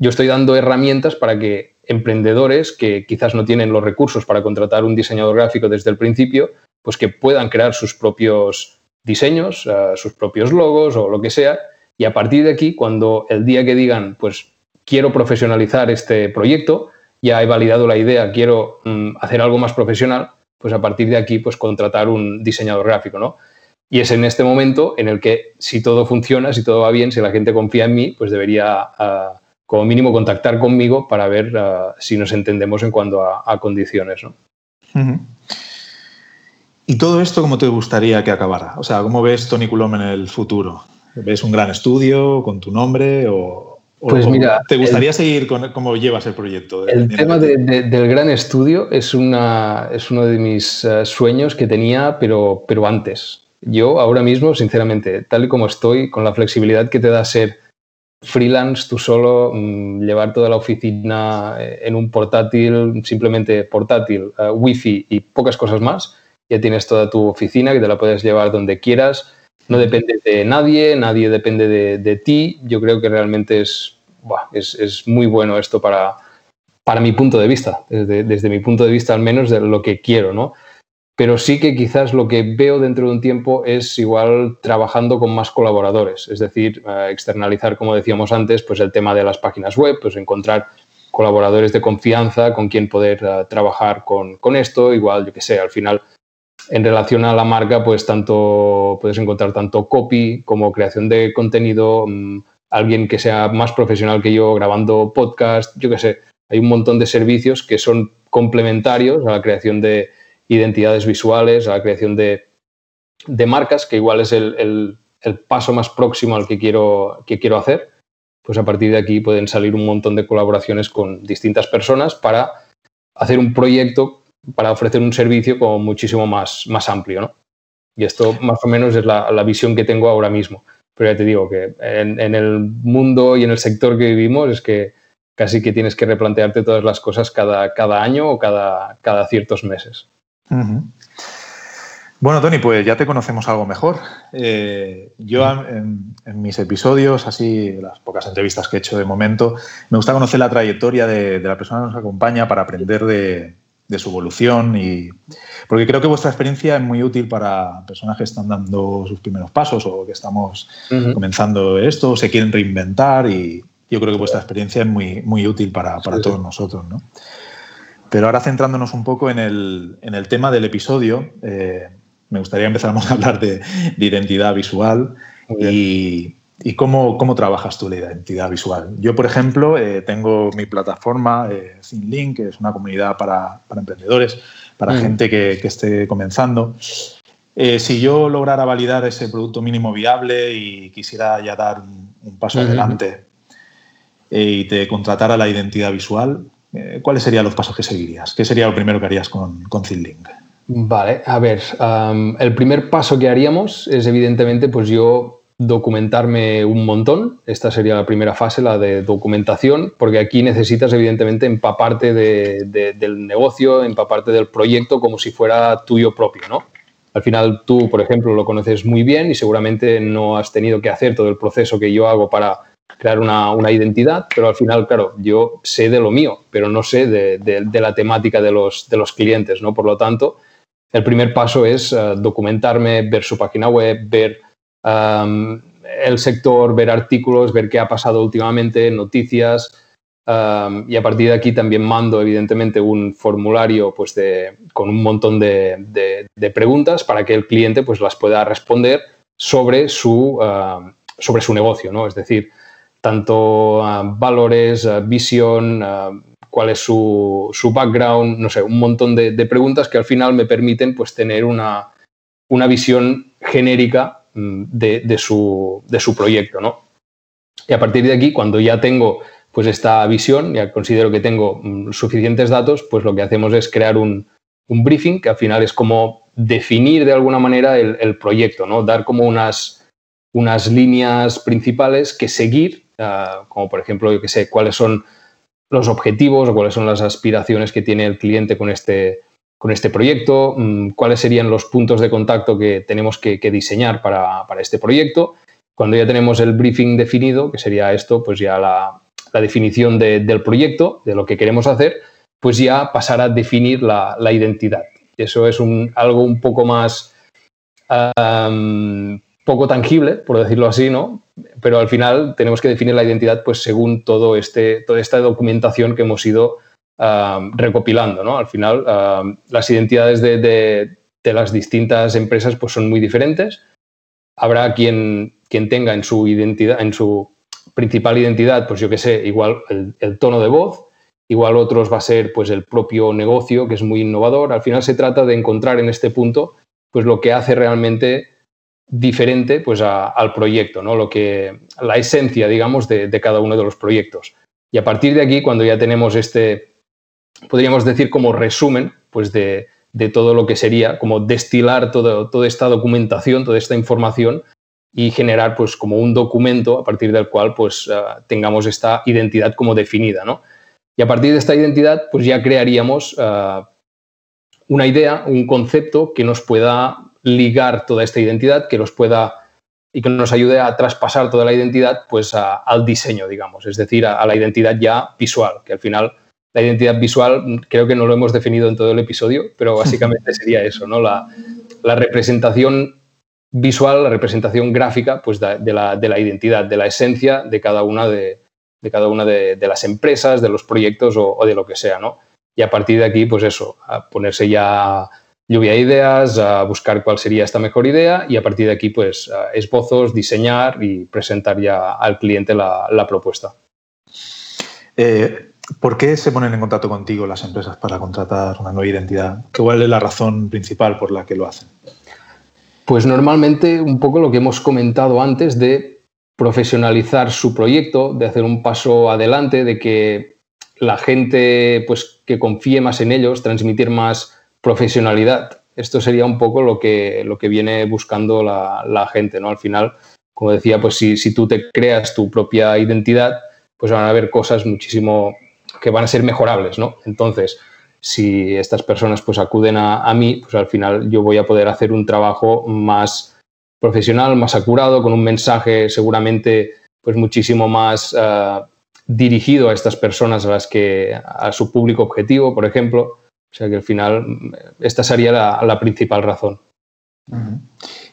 yo estoy dando herramientas para que emprendedores que quizás no tienen los recursos para contratar un diseñador gráfico desde el principio, pues que puedan crear sus propios diseños, eh, sus propios logos o lo que sea. Y a partir de aquí, cuando el día que digan, pues quiero profesionalizar este proyecto, ya he validado la idea, quiero mm, hacer algo más profesional, pues a partir de aquí, pues contratar un diseñador gráfico, ¿no? Y es en este momento en el que si todo funciona, si todo va bien, si la gente confía en mí, pues debería ah, como mínimo contactar conmigo para ver ah, si nos entendemos en cuanto a, condiciones, ¿no? ¿Y todo esto cómo te gustaría que acabara? O sea, ¿cómo ves Tony Coulomb en el futuro? ¿Ves un gran estudio con tu nombre o, pues mira, ¿Te gustaría seguir con cómo llevas el proyecto? el tema del gran estudio es, una, es uno de mis eh, sueños que tenía, pero, pero antes. Yo ahora mismo, sinceramente, tal y como estoy, con la flexibilidad que te da ser freelance, tú solo, mm, llevar toda la oficina eh, en un portátil, simplemente portátil, uh, wifi y pocas cosas más, ya tienes toda tu oficina que te la puedes llevar donde quieras no depende de nadie, nadie depende de, ti. Yo creo que realmente es, es, muy bueno esto para, para mi punto de vista, desde, mi punto de vista al menos de lo que quiero, ¿no? Pero sí que quizás lo que veo dentro de un tiempo es igual trabajando con más colaboradores, es decir, eh, externalizar, como decíamos antes, pues el tema de las páginas web, pues encontrar colaboradores de confianza con quien poder eh, trabajar con, con, esto, igual, yo que sé, al final en relación a la marca, pues tanto puedes encontrar tanto copy como creación de contenido, mm, alguien que sea más profesional que yo grabando podcast, yo qué sé, hay un montón de servicios que son complementarios a la creación de identidades visuales, a la creación de, marcas, que igual es el, paso más próximo al que quiero, que quiero hacer. Pues a partir de aquí pueden salir un montón de colaboraciones con distintas personas para hacer un proyecto para ofrecer un servicio como muchísimo más, más amplio, ¿no? Y esto más o menos es la, la visión que tengo ahora mismo. Pero ya te digo que en, en, el mundo y en el sector que vivimos es que casi que tienes que replantearte todas las cosas cada, cada año o cada, cada ciertos meses. Uh -huh. Bueno, Tony, pues ya te conocemos algo mejor. Eh, yo en, en, mis episodios, así las pocas entrevistas que he hecho de momento, me gusta conocer la trayectoria de, de la persona que nos acompaña para aprender de, de, su evolución y porque creo que vuestra experiencia es muy útil para personas que están dando sus primeros pasos o que estamos uh -huh. comenzando esto o se quieren reinventar y yo creo que vuestra experiencia es muy, muy útil para, para sí, todos sí. nosotros, ¿no? Pero ahora centrándonos un poco en el, en el tema del episodio, eh, me gustaría empezar a hablar de, de identidad visual y, y, cómo, cómo trabajas tú la identidad visual. Yo, por ejemplo, eh, tengo mi plataforma eh, ThinLink, que es una comunidad para, para emprendedores, para mm. gente que, que, esté comenzando. Eh, si yo lograra validar ese producto mínimo viable y quisiera ya dar un, un paso mm -hmm. adelante eh, y te contratara la identidad visual, eh, ¿cuáles serían los pasos que seguirías? ¿Qué sería lo primero que harías con, con ThinLink? Vale, a ver, el primer paso que haríamos es evidentemente pues yo documentarme un montón. Esta sería la primera fase, la de documentación, porque aquí necesitas evidentemente empaparte de, del negocio, empaparte del proyecto como si fuera tuyo propio, ¿no? Al final tú, por ejemplo, lo conoces muy bien y seguramente no has tenido que hacer todo el proceso que yo hago para crear una, una identidad, pero al final, claro, yo sé de lo mío, pero no sé de, de, la temática de los, de los clientes, ¿no? Por lo tanto, el primer paso es uh, documentarme, ver su página web, ver el sector, ver artículos, ver qué ha pasado últimamente, noticias. Y a partir de aquí también mando, evidentemente, un formulario pues de, con un montón de, de, preguntas para que el cliente pues, las pueda responder sobre su, sobre su negocio. ¿no? Es decir, tanto uh, valores, visión, cuál es su, su, background, no sé, un montón de, de, preguntas que al final me permiten pues, tener una, una visión genérica mm, de, de, su, de su proyecto. ¿no? Y a partir de aquí, cuando ya tengo pues, esta visión, ya considero que tengo mm, suficientes datos, pues lo que hacemos es crear un, un briefing, que al final es como definir de alguna manera el, el proyecto, ¿no? dar como unas, unas líneas principales que seguir, como por ejemplo, yo que sé, cuáles son los objetivos o cuáles son las aspiraciones que tiene el cliente con este, con este proyecto, mm, cuáles serían los puntos de contacto que tenemos que, diseñar para, para, este proyecto. Cuando ya tenemos el briefing definido, que sería esto, pues ya la, la definición de, del proyecto, de lo que queremos hacer, pues ya pasar a definir la, la identidad. Eso es un, algo un poco más poco tangible, por decirlo así, ¿no? Pero al final tenemos que definir la identidad pues según todo este, toda esta documentación que hemos ido recopilando, ¿no? Al final las identidades de, de, las distintas empresas pues son muy diferentes. Habrá quien, quien tenga en su identidad, en su principal identidad, pues yo que sé, igual el tono de voz, igual otros va a ser pues el propio negocio que es muy innovador. Al final se trata de encontrar en este punto pues lo que hace realmente diferente pues, al proyecto, ¿no? Lo que, la esencia, digamos, de, cada uno de los proyectos. Y a partir de aquí, cuando ya tenemos este, podríamos decir como resumen, pues de, de todo lo que sería, como destilar todo, toda esta documentación, toda esta información y generar pues como un documento a partir del cual pues uh, tengamos esta identidad como definida, ¿no? Y a partir de esta identidad pues ya crearíamos uh, una idea, un concepto que nos pueda ligar toda esta identidad, que nos pueda y que nos ayude a traspasar toda la identidad pues a, al diseño, digamos, es decir, a, la identidad ya visual, que al final la identidad visual creo que no lo hemos definido en todo el episodio, pero básicamente [LAUGHS] sería eso, ¿no? La, la representación visual, la representación gráfica pues de, la, de, la, identidad, de la esencia de cada una de, de cada una de, las empresas, de los proyectos o, o, de lo que sea, ¿no? Y a partir de aquí, pues eso, a ponerse ya lluvia de ideas, a buscar cuál sería esta mejor idea y a partir de aquí, pues, esbozos, diseñar y presentar ya al cliente la, la propuesta. Eh, ¿Por qué se ponen en contacto contigo las empresas para contratar una nueva identidad? ¿Cuál es la razón principal por la que lo hacen? Pues normalmente un poco lo que hemos comentado antes de profesionalizar su proyecto, de hacer un paso adelante, de que la gente pues, que confíe más en ellos, transmitir más profesionalidad. Esto sería un poco lo que, lo que viene buscando la, gente, ¿no? Al final, como decía, pues si, si, tú te creas tu propia identidad, pues van a haber cosas muchísimo que van a ser mejorables, ¿no? Entonces, si estas personas pues acuden a, a mí, pues al final yo voy a poder hacer un trabajo más profesional, más acurado, con un mensaje seguramente pues muchísimo más uh, dirigido a estas personas a las que a su público objetivo, por ejemplo. O sea que al final esta sería la, la principal razón.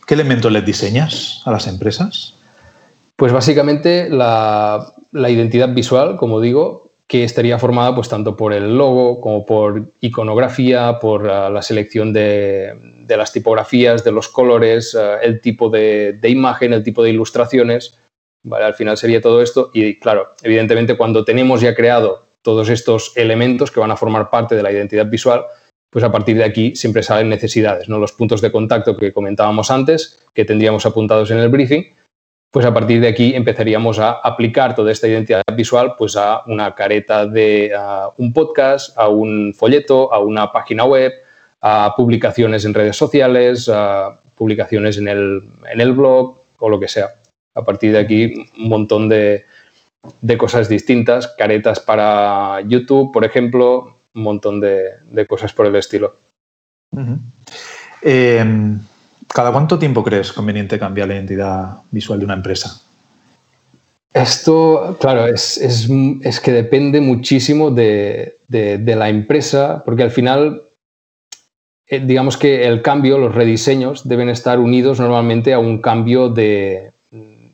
¿Qué elementos les diseñas a las empresas? Pues básicamente la, la, identidad visual, como digo, que estaría formada pues tanto por el logo como por iconografía, por uh, la selección de, de, las tipografías, de los colores, uh, el tipo de, de, imagen, el tipo de ilustraciones. Al final sería todo esto y claro, evidentemente cuando tenemos ya creado todos estos elementos que van a formar parte de la identidad visual, pues a partir de aquí siempre salen necesidades, ¿no? Los puntos de contacto que comentábamos antes, que tendríamos apuntados en el briefing, pues a partir de aquí empezaríamos a aplicar toda esta identidad visual pues a una careta de un podcast, a un folleto, a una página web, a publicaciones en redes sociales, a publicaciones en el, en el blog o lo que sea a partir de aquí un montón de, cosas distintas, caretas para YouTube, por ejemplo, un montón de, cosas por el estilo. Em, ¿Cada cuánto tiempo crees conveniente cambiar la identidad visual de una empresa? Esto, claro, es, que depende muchísimo de, la empresa, porque al final, eh, digamos que el cambio, los rediseños, deben estar unidos normalmente a un cambio de,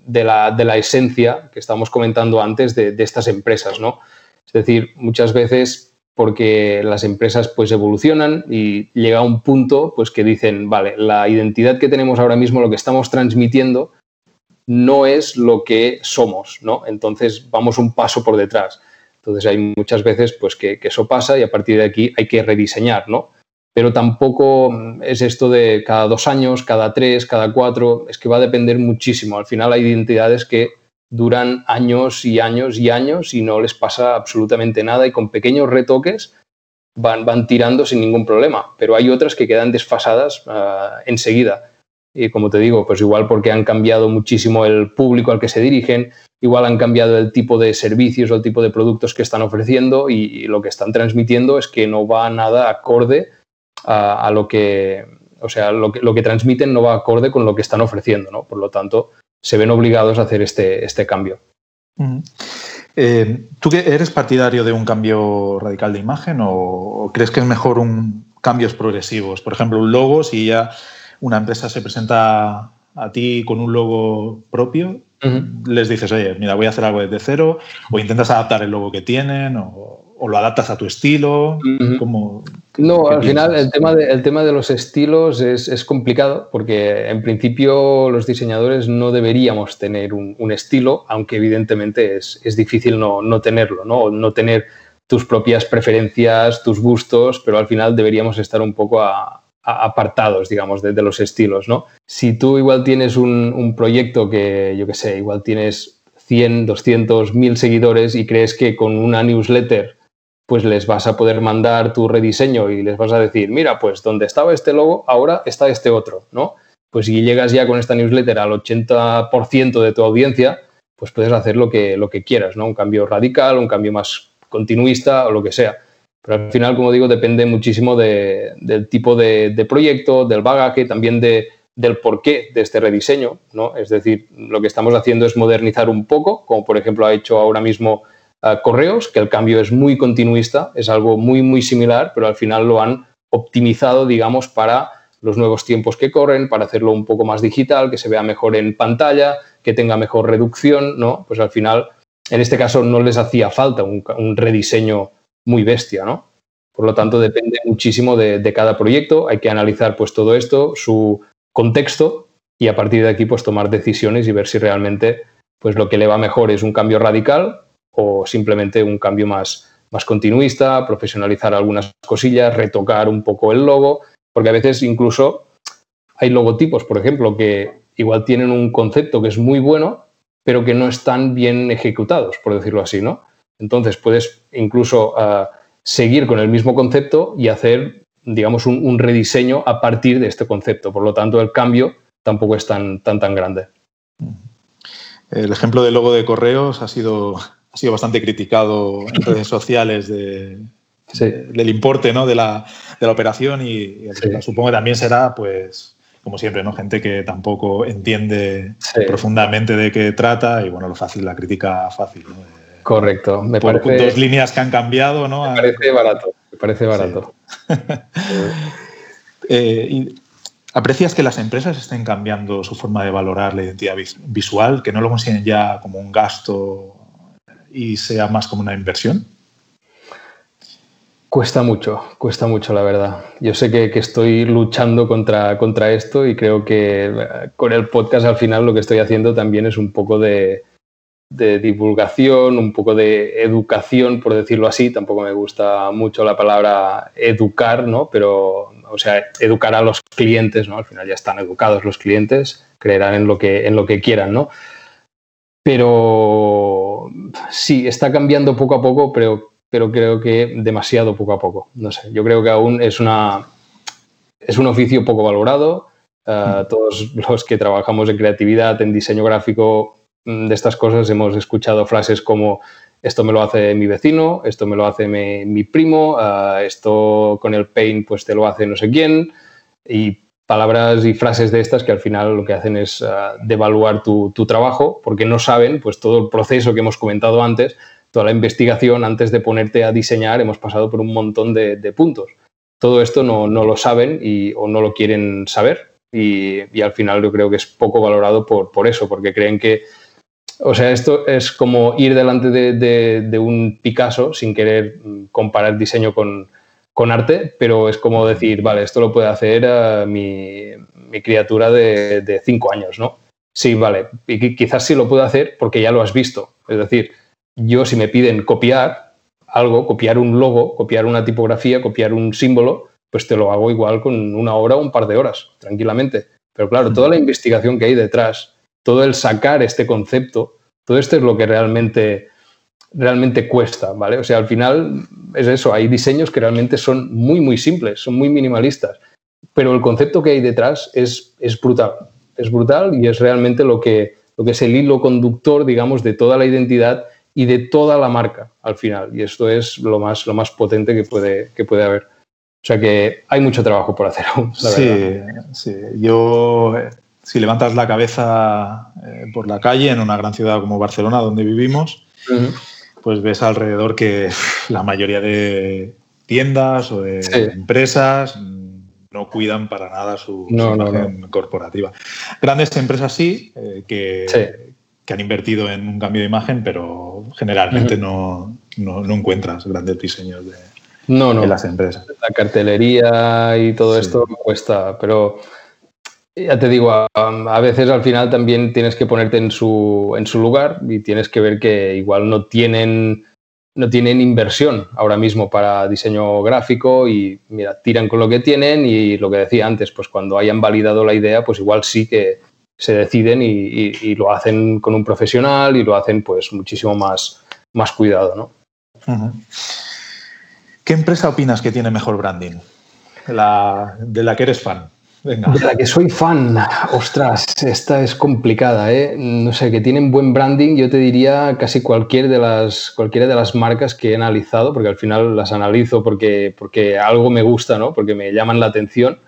de la, esencia que estábamos comentando antes de, estas empresas, ¿no? Es decir, muchas veces porque las empresas pues evolucionan y llega un punto pues que dicen, vale, la identidad que tenemos ahora mismo, lo que estamos transmitiendo, no es lo que somos, ¿no? Entonces vamos un paso por detrás. Entonces hay muchas veces pues que, que eso pasa y a partir de aquí hay que rediseñar, ¿no? Pero tampoco es esto de cada dos años, cada tres, cada cuatro, es que va a depender muchísimo. Al final hay identidades que duran años y años y años y no les pasa absolutamente nada y con pequeños retoques van, van tirando sin ningún problema, pero hay otras que quedan desfasadas uh, enseguida. Y como te digo, pues igual porque han cambiado muchísimo el público al que se dirigen, igual han cambiado el tipo de servicios o el tipo de productos que están ofreciendo y lo que están transmitiendo es que no va nada acorde a, lo que, o sea, lo que, lo que transmiten no va acorde con lo que están ofreciendo, ¿no? Por lo tanto, se ven obligados a hacer este, este cambio. Eh, ¿Tú eres partidario de un cambio radical de imagen o, crees que es mejor un cambios progresivos? Por ejemplo, un logo, si ya una empresa se presenta a ti con un logo propio, les dices, oye, mira, voy a hacer algo desde cero, o intentas adaptar el logo que tienen, o, o lo adaptas a tu estilo? no, al final el tema, de, tema de los estilos es, complicado porque en principio los diseñadores no deberíamos tener un, estilo, aunque evidentemente es, difícil no, tenerlo, ¿no? no tener tus propias preferencias, tus gustos, pero al final deberíamos estar un poco apartados, digamos, de, los estilos, ¿no? Si tú igual tienes un, un proyecto que, yo qué sé, igual tienes 100, 200, 1000 seguidores y crees que con una newsletter pues les vas a poder mandar tu rediseño y les vas a decir, mira, pues donde estaba este logo, ahora está este otro, ¿no? Pues si llegas ya con esta newsletter al 80% de tu audiencia, pues puedes hacer lo que, lo que quieras, ¿no? Un cambio radical, un cambio más continuista o lo que sea. Pero al final, como digo, depende muchísimo del tipo de, proyecto, del bagaje, también de, del porqué de este rediseño, ¿no? Es decir, lo que estamos haciendo es modernizar un poco, como por ejemplo ha hecho ahora mismo correos, que el cambio es muy continuista, es algo muy, muy similar, pero al final lo han optimizado, digamos, para los nuevos tiempos que corren, para hacerlo un poco más digital, que se vea mejor en pantalla, que tenga mejor reducción, ¿no? Pues al final, en este caso, no les hacía falta un, rediseño muy bestia, ¿no? Por lo tanto, depende muchísimo de, de, cada proyecto. Hay que analizar pues todo esto, su contexto y a partir de aquí pues tomar decisiones y ver si realmente pues lo que le va mejor es un cambio radical o simplemente un cambio más, más continuista, profesionalizar algunas cosillas, retocar un poco el logo, porque a veces incluso hay logotipos, por ejemplo, que igual tienen un concepto que es muy bueno, pero que no están bien ejecutados, por decirlo así, ¿no? Entonces puedes incluso ah, seguir con el mismo concepto y hacer, digamos, un, rediseño a partir de este concepto. Por lo tanto, el cambio tampoco es tan, tan, tan grande. El ejemplo del logo de correos ha sido, ha sido bastante criticado en [LAUGHS] redes sociales de, del importe ¿no? de, la, de, la, operación y, supongo que también será, pues, como siempre, ¿no? gente que tampoco entiende profundamente de qué trata y bueno, lo fácil, la crítica fácil. Correcto. Me Por parece, dos líneas que han cambiado, ¿no? Me parece barato. Me parece barato. [LAUGHS] Eh, ¿Aprecias que las empresas estén cambiando su forma de valorar la identidad visual, que no lo consideren ya como un gasto y sea más como una inversión? Cuesta mucho, cuesta mucho, la verdad. Yo sé que, que, estoy luchando contra, contra esto y creo que eh, con el podcast al final lo que estoy haciendo también es un poco de, de divulgación, un poco de educación, por decirlo así. Tampoco me gusta mucho la palabra educar, ¿no? Pero, o sea, educar a los clientes, ¿no? Al final ya están educados los clientes, creerán en lo que, en lo que quieran, ¿no? Pero sí, está cambiando poco a poco, pero, pero creo que demasiado poco a poco. No sé, yo creo que aún es, una, es un oficio poco valorado. Uh, todos los que trabajamos en creatividad, en diseño gráfico, Mm, de estas cosas hemos escuchado frases como esto me lo hace mi vecino, esto me lo hace mi, primo, ah, esto con el paint pues te lo hace no sé quién y palabras y frases de estas que al final lo que hacen es uh, devaluar tu, trabajo porque no saben pues todo el proceso que hemos comentado antes, toda la investigación antes de ponerte a diseñar hemos pasado por un montón de, puntos. Todo esto no, lo saben y, o no lo quieren saber y, al final yo creo que es poco valorado por, por eso, porque creen que o sea, esto es como ir delante de, un Picasso sin querer comparar diseño con, arte, pero es como decir, vale, esto lo puede hacer eh, mi, criatura de, cinco años, ¿no? Sí, vale, y quizás sí lo puedo hacer porque ya lo has visto. Es decir, yo si me piden copiar algo, copiar un logo, copiar una tipografía, copiar un símbolo, pues te lo hago igual con una hora o un par de horas, tranquilamente. Pero claro, toda la investigación que hay detrás todo el sacar este concepto, todo esto es lo que realmente, realmente cuesta, ¿vale? O sea, al final es eso, hay diseños que realmente son muy, muy simples, son muy minimalistas, pero el concepto que hay detrás es, es brutal, es brutal y es realmente lo que, lo que es el hilo conductor, digamos, de toda la identidad y de toda la marca al final. Y esto es lo más, lo más potente que puede, que puede haber. O sea que hay mucho trabajo por hacer aún. sí, sí, yo si levantas la cabeza eh, por la calle en una gran ciudad como Barcelona, donde vivimos, pues ves alrededor que [LAUGHS] la mayoría de tiendas o de empresas no cuidan para nada su, imagen corporativa. Grandes empresas sí, eh, que, que, han invertido en un cambio de imagen, pero generalmente no, encuentras grandes diseños de, no, las empresas. La cartelería y todo esto cuesta, pero ya te digo, a, veces al final también tienes que ponerte en su, en su lugar y tienes que ver que igual no tienen, no tienen inversión ahora mismo para diseño gráfico y mira, tiran con lo que tienen y lo que decía antes, pues cuando hayan validado la idea, pues igual sí que se deciden y, lo hacen con un profesional y lo hacen pues muchísimo más, más cuidado, ¿no? ¿Qué empresa opinas que tiene mejor branding? La, de la que eres fan. De la que soy fan, ostras, esta es complicada, ¿eh? No sé, que tienen buen branding, yo te diría casi cualquier de las, cualquiera de las marcas que he analizado, porque al final las analizo porque, porque algo me gusta, ¿no? Porque me llaman la atención.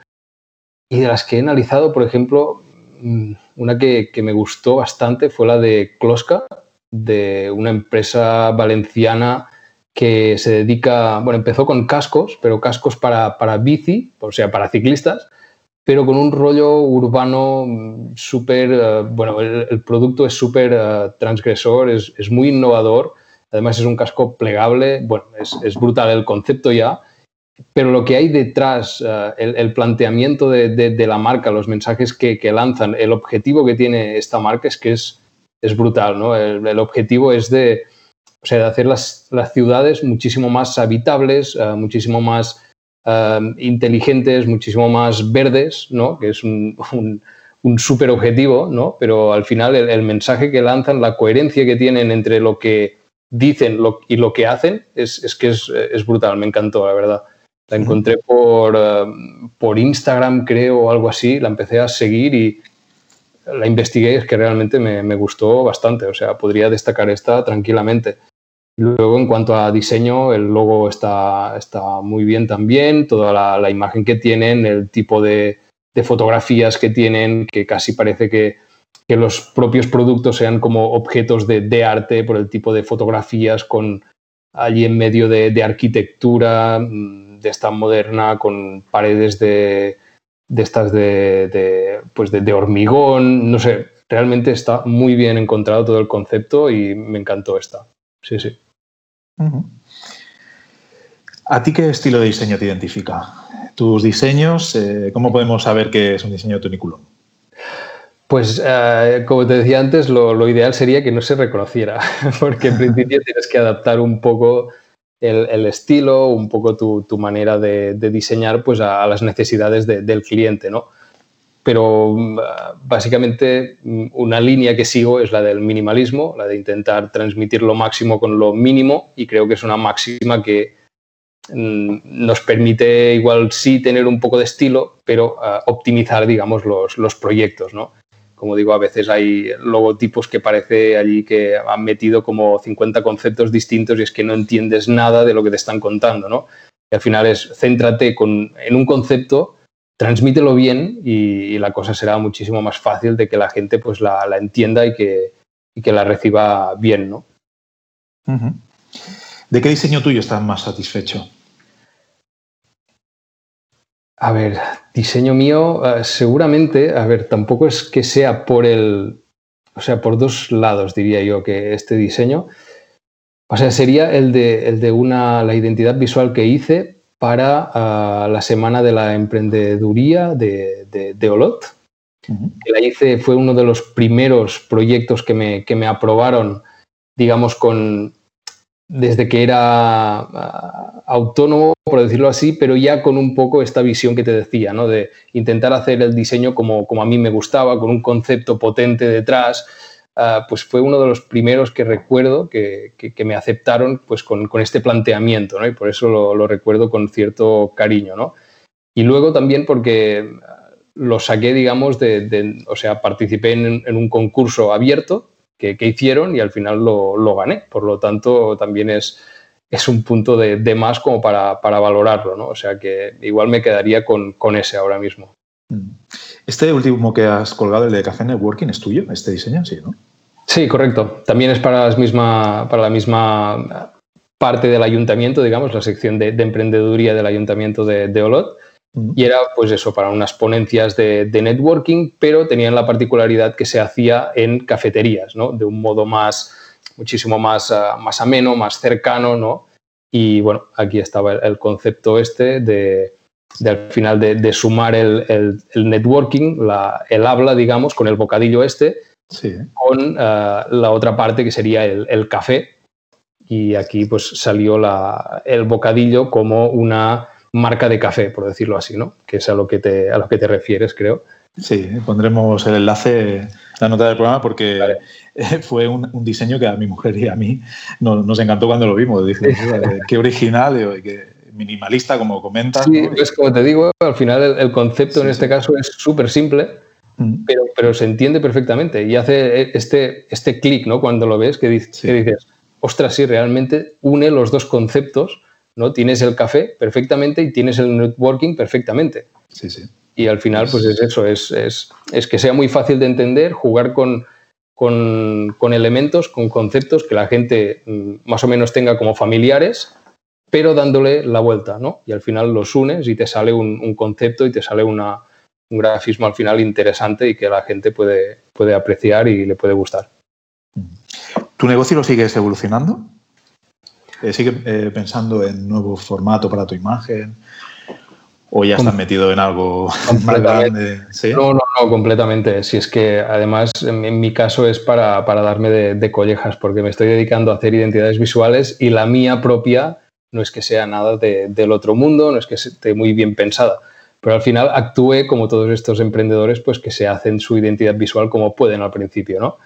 Y de las que he analizado, por ejemplo, mm, una que, me gustó bastante fue la de Kloska, de una empresa valenciana que se dedica, bueno, empezó con cascos, pero cascos para, para bici, o sea, para ciclistas, pero con un rollo urbano súper, eh, bueno, el, producto es súper eh, transgresor, es, es, muy innovador, además es un casco plegable, bueno, es, es brutal el concepto ya, pero lo que hay detrás, eh, el, el, planteamiento de, de, la marca, los mensajes que, que, lanzan, el objetivo que tiene esta marca es que es, es brutal, ¿no? El, el objetivo es de, o sea, de hacer las, las ciudades muchísimo más habitables, muchísimo más Em, inteligentes, muchísimo más verdes, ¿no? que es un, [LAUGHS] un, súper objetivo, ¿no? pero al final el, mensaje que lanzan, la coherencia que tienen entre lo que dicen y lo que hacen es, que es, brutal, me encantó, la verdad. La encontré por, eh, por Instagram, creo, o algo así, la empecé a seguir y la investigué, es que realmente me, gustó bastante, o sea, podría destacar esta tranquilamente. Luego, en cuanto a diseño, el logo está, está muy bien también, toda la, imagen que tienen, el tipo de, fotografías que tienen, que casi parece que, los propios productos sean como objetos de, arte por el tipo de fotografías con allí en medio de, arquitectura, mm, de esta moderna, con paredes de, estas de, pues de, hormigón, no sé, realmente está muy bien encontrado todo el concepto y me encantó esta. Sí, sí. ¿A ti qué estilo de diseño te identifica? ¿Tus diseños? Eh, ¿Cómo podemos saber que es un diseño tuniculón? Pues, eh, como te decía antes, lo, ideal sería que no se reconociera, [LAUGHS] porque en principio tienes que adaptar un poco el, estilo, un poco tu, manera de, diseñar pues, a, las necesidades del cliente, ¿no? Pero mm, básicamente mm, una línea que sigo es la del minimalismo, la de intentar transmitir lo máximo con lo mínimo y creo que es una máxima que mm, nos permite igual sí tener un poco de estilo, pero ah, optimizar, digamos, los, proyectos, ¿no? Como digo, a veces hay logotipos que parece allí que han metido como 50 conceptos distintos y es que no entiendes nada de lo que te están contando, ¿no? Y al final es céntrate en un concepto transmítelo bien y, la cosa será muchísimo más fácil de que la gente pues la, entienda y que, que, la reciba bien, ¿no? ¿De qué diseño tuyo estás más satisfecho? A ver, diseño mío, eh, seguramente, a ver, tampoco es que sea por el, o sea, por dos lados diría yo que este diseño, o sea, sería el de, el de una, la identidad visual que hice para ah, la Semana de la Emprendeduría de, de, Olot. la hice, fue uno de los primeros proyectos que me, que me aprobaron, digamos, con, desde que era ah, autónomo, por decirlo así, pero ya con un poco esta visión que te decía, ¿no? de intentar hacer el diseño como, como a mí me gustaba, con un concepto potente detrás, Ah, pues fue uno de los primeros que recuerdo que, me aceptaron pues con, este planteamiento. Y por eso lo, recuerdo con cierto cariño, ¿no? Y luego también porque lo saqué, digamos, de, o sea, participé en, un concurso abierto que, hicieron y al final lo, gané. Por lo tanto, también es, es un punto de, más como para, valorarlo, ¿no? O sea que igual me quedaría con, con ese ahora mismo. Mm. Este último que has colgado, el de Café Networking, ¿es tuyo? ¿Este diseño? Sí, ¿no? Sí, correcto. También es para, misma, para la misma parte del ayuntamiento, digamos, la sección de, emprendeduría del ayuntamiento de, Olot. Y era, pues eso, para unas ponencias de, networking, pero tenían la particularidad que se hacía en cafeterías, ¿no? De un modo más, muchísimo más, ah, más ameno, más cercano, ¿no? Y bueno, aquí estaba el, concepto este de, al final de, sumar el, networking, el habla, digamos, con el bocadillo este, con eh, la otra parte que sería el, café. Y aquí pues salió el bocadillo como una marca de café, por decirlo así, ¿no? Que es a lo que te, a lo que te refieres, creo. Sí, pondremos el enlace, la nota del programa, porque [LAUGHS] fue un, diseño que a mi mujer y a mí nos, encantó cuando lo vimos. Dije, [LAUGHS] qué original y qué minimalista, como comentas. Sí, pues como te digo, al final el, concepto en este caso es súper simple pero, pero se entiende perfectamente y hace este, este clic ¿no? cuando lo ves que, dices, ostras, sí, realmente une los dos conceptos, ¿no? Tienes el café perfectamente y tienes el networking perfectamente. Sí, sí. Y al final, pues es eso, es, es, es que sea muy fácil de entender, jugar con, con, con, elementos, con conceptos que la gente mm, más o menos tenga como familiares, pero dándole la vuelta, ¿no? Y al final los unes y te sale un, un concepto y te sale una, un grafismo al final interesante y que la gente puede, puede apreciar y le puede gustar. ¿Tu negocio lo sigues evolucionando? Eh, ¿Sigue eh, pensando en nuevo formato para tu imagen? ¿O ya estás metido en algo más grande? No, no, no, completamente. Si es que además en, mi caso es para, darme de, collejas, porque me estoy dedicando a hacer identidades visuales y la mía propia no es que sea nada del otro mundo, no es que esté muy bien pensada pero al final actúe como todos estos emprendedores, pues que se hacen su identidad visual como pueden al principio, ¿no?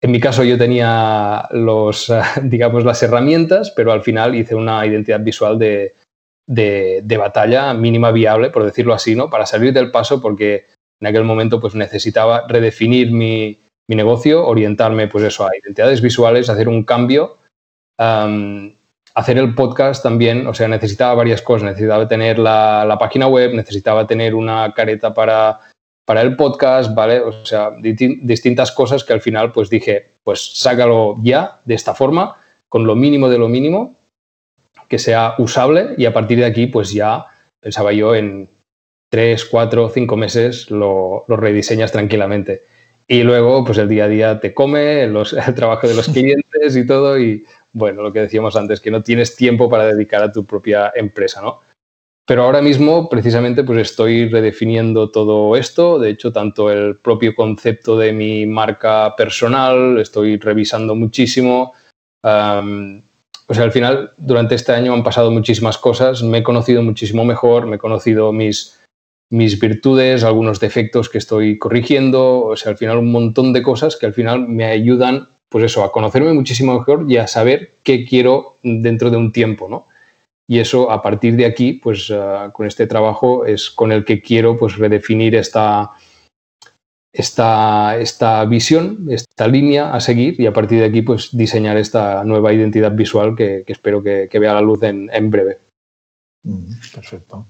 en mi caso yo tenía los, [LAUGHS] digamos, las herramientas, pero al final hice una identidad visual de, de, batalla mínima viable, por decirlo así, ¿no? Para salir del paso porque en aquel momento pues necesitaba redefinir mi, mi negocio, orientarme pues eso a identidades visuales, hacer un cambio, hacer el podcast también, o sea, necesitaba varias cosas, necesitaba tener la, página web, necesitaba tener una careta para para el podcast, ¿vale? O sea, distintas cosas que al final pues dije, pues sácalo ya de esta forma, con lo mínimo de lo mínimo, que sea usable y a partir de aquí pues ya pensaba yo en tres, cuatro, cinco meses lo, rediseñas tranquilamente. Y luego pues el día a día te come, los, [LAUGHS] el trabajo de los clientes y todo y bueno, lo que decíamos antes, que no tienes tiempo para dedicar a tu propia empresa, ¿no? Pero ahora mismo, precisamente, pues estoy redefiniendo todo esto. De hecho, tanto el propio concepto de mi marca personal, estoy revisando muchísimo. o sea, al final, durante este año han pasado muchísimas cosas. Me he conocido muchísimo mejor, me he conocido mis, mis virtudes, algunos defectos que estoy corrigiendo. O sea, al final, un montón de cosas que al final me ayudan, pues eso, a conocerme muchísimo mejor y a saber qué quiero dentro de un tiempo, ¿no? y eso a partir de aquí, pues ah, con este trabajo es con el que quiero pues redefinir esta, esta, esta visión, esta línea a seguir y a partir de aquí pues diseñar esta nueva identidad visual que, espero que, vea la luz en, breve. Mm, perfecto.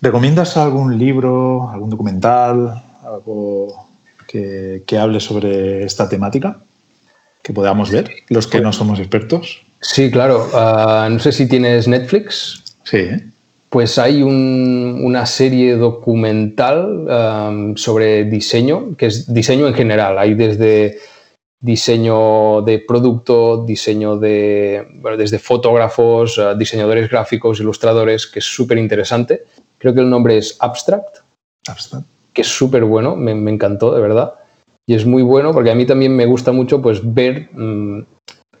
¿Recomiendas algún libro, algún documental, algo que, que hable sobre esta temática? Que podamos ver, los que no somos expertos. Sí, claro. Ah, no sé si tienes Netflix. Sí. Pues hay una serie documental sobre diseño, que es diseño en general. Hay desde diseño de producto, diseño de, bueno, desde fotógrafos, ah, diseñadores gráficos, ilustradores, que es súper interesante. Creo que el nombre es Abstract. Abstract. Que es súper bueno, me, encantó, de verdad. Y es muy bueno porque a mí también me gusta mucho pues, ver mm,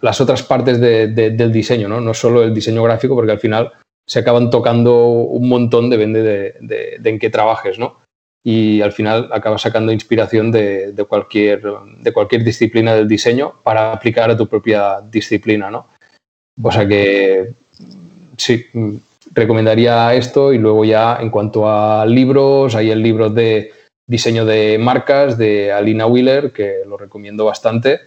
las otras partes del diseño, ¿no? No solo el diseño gráfico, porque al final se acaban tocando un montón, depende de, de, en qué trabajes, ¿no? Y al final acabas sacando inspiración de, cualquier, de cualquier disciplina del diseño para aplicar a tu propia disciplina, ¿no? O sea que sí, recomendaría esto y luego ya en cuanto a libros, hay el libro de diseño de marcas de Alina Wheeler, que lo recomiendo bastante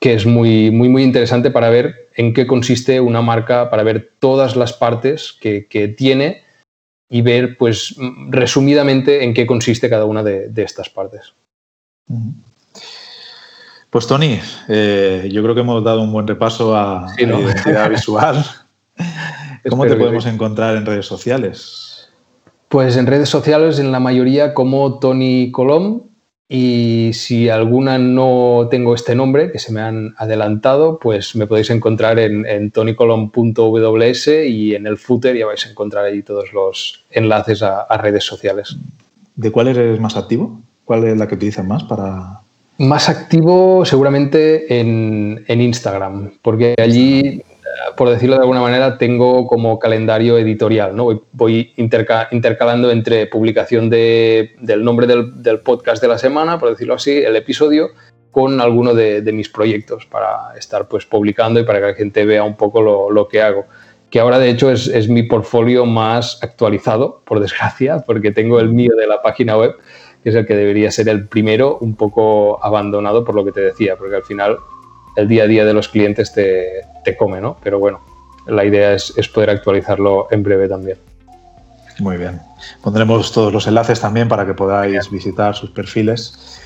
que es muy, muy, muy interesante para ver en qué consiste una marca, para ver todas las partes que, tiene y ver, pues, resumidamente en qué consiste cada una de, estas partes. Pues Tony, eh, yo creo que hemos dado un buen repaso a, la identidad visual. [LAUGHS] ¿Cómo te podemos encontrar en redes sociales? Pues en redes sociales, en la mayoría como Tony Colom, y si alguna no tengo este nombre, que se me han adelantado, pues me podéis encontrar en, en y en el footer ya vais a encontrar ahí todos los enlaces a, redes sociales. ¿De cuál eres más activo? ¿Cuál es la que utilizas más para...? Más activo seguramente en, en Instagram, porque allí por decirlo de alguna manera, tengo como calendario editorial. ¿no? Voy, intercalando entre publicación del nombre del, podcast de la semana, por decirlo así, el episodio, con alguno de, mis proyectos para estar pues, publicando y para que la gente vea un poco lo, que hago. Que ahora, de hecho, es, es mi portfolio más actualizado, por desgracia, porque tengo el mío de la página web, que es el que debería ser el primero, un poco abandonado por lo que te decía, porque al final el día a día de los clientes te, te come, ¿no? Pero bueno, la idea es, poder actualizarlo en breve también. Muy bien. Pondremos todos los enlaces también para que podáis visitar sus perfiles.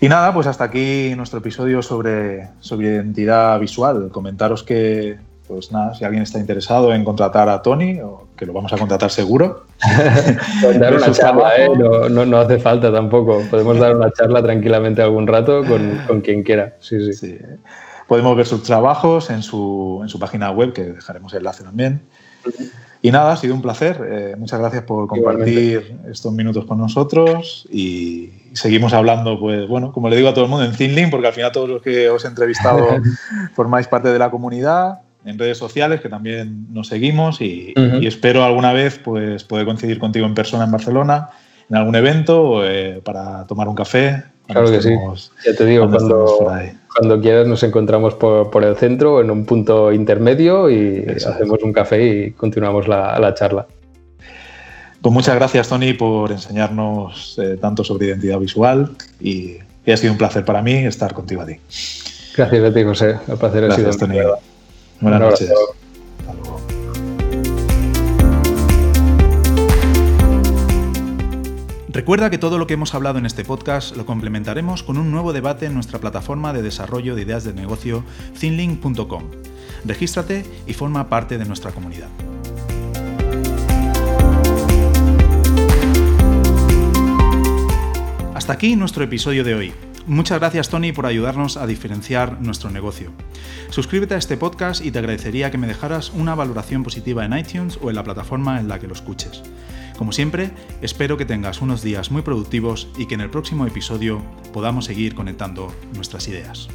Y nada, pues hasta aquí nuestro episodio sobre, sobre identidad visual. Comentaros que, pues nada, si alguien está interesado en contratar a Tony, o que lo vamos a contratar seguro. [LAUGHS] dar una charla, ¿eh? no, hace falta tampoco. Podemos dar una charla tranquilamente algún rato con, con quien quiera. Sí, sí. sí. Podemos ver sus trabajos en su, en su página web, que dejaremos el enlace también. Y nada, ha sido un placer. Eh, muchas gracias por compartir estos minutos con nosotros y seguimos hablando, pues bueno, como le digo a todo el mundo, en Thinlink, porque al final todos los que os he entrevistado [LAUGHS] formáis parte de la comunidad, en redes sociales, que también nos seguimos y, espero alguna vez pues, poder coincidir contigo en persona en Barcelona, en algún evento, eh, para tomar un café Claro que sí. Ya te digo, cuando, cuando, quieras nos encontramos por, el centro, en un punto intermedio y hacemos un café y continuamos la, la, charla. Pues muchas gracias, Tony, por enseñarnos eh, tanto sobre identidad visual y, ha sido un placer para mí estar contigo a ti. Gracias a ti, José. El placer ha sido Tony. Buenas noches. Recuerda que todo lo que hemos hablado en este podcast lo complementaremos con un nuevo debate en nuestra plataforma de desarrollo de ideas de negocio, thinlink.com. Regístrate y forma parte de nuestra comunidad. Hasta aquí nuestro episodio de hoy. Muchas gracias Tony por ayudarnos a diferenciar nuestro negocio. Suscríbete a este podcast y te agradecería que me dejaras una valoración positiva en iTunes o en la plataforma en la que lo escuches. Como siempre, espero que tengas unos días muy productivos y que en el próximo episodio podamos seguir conectando nuestras ideas.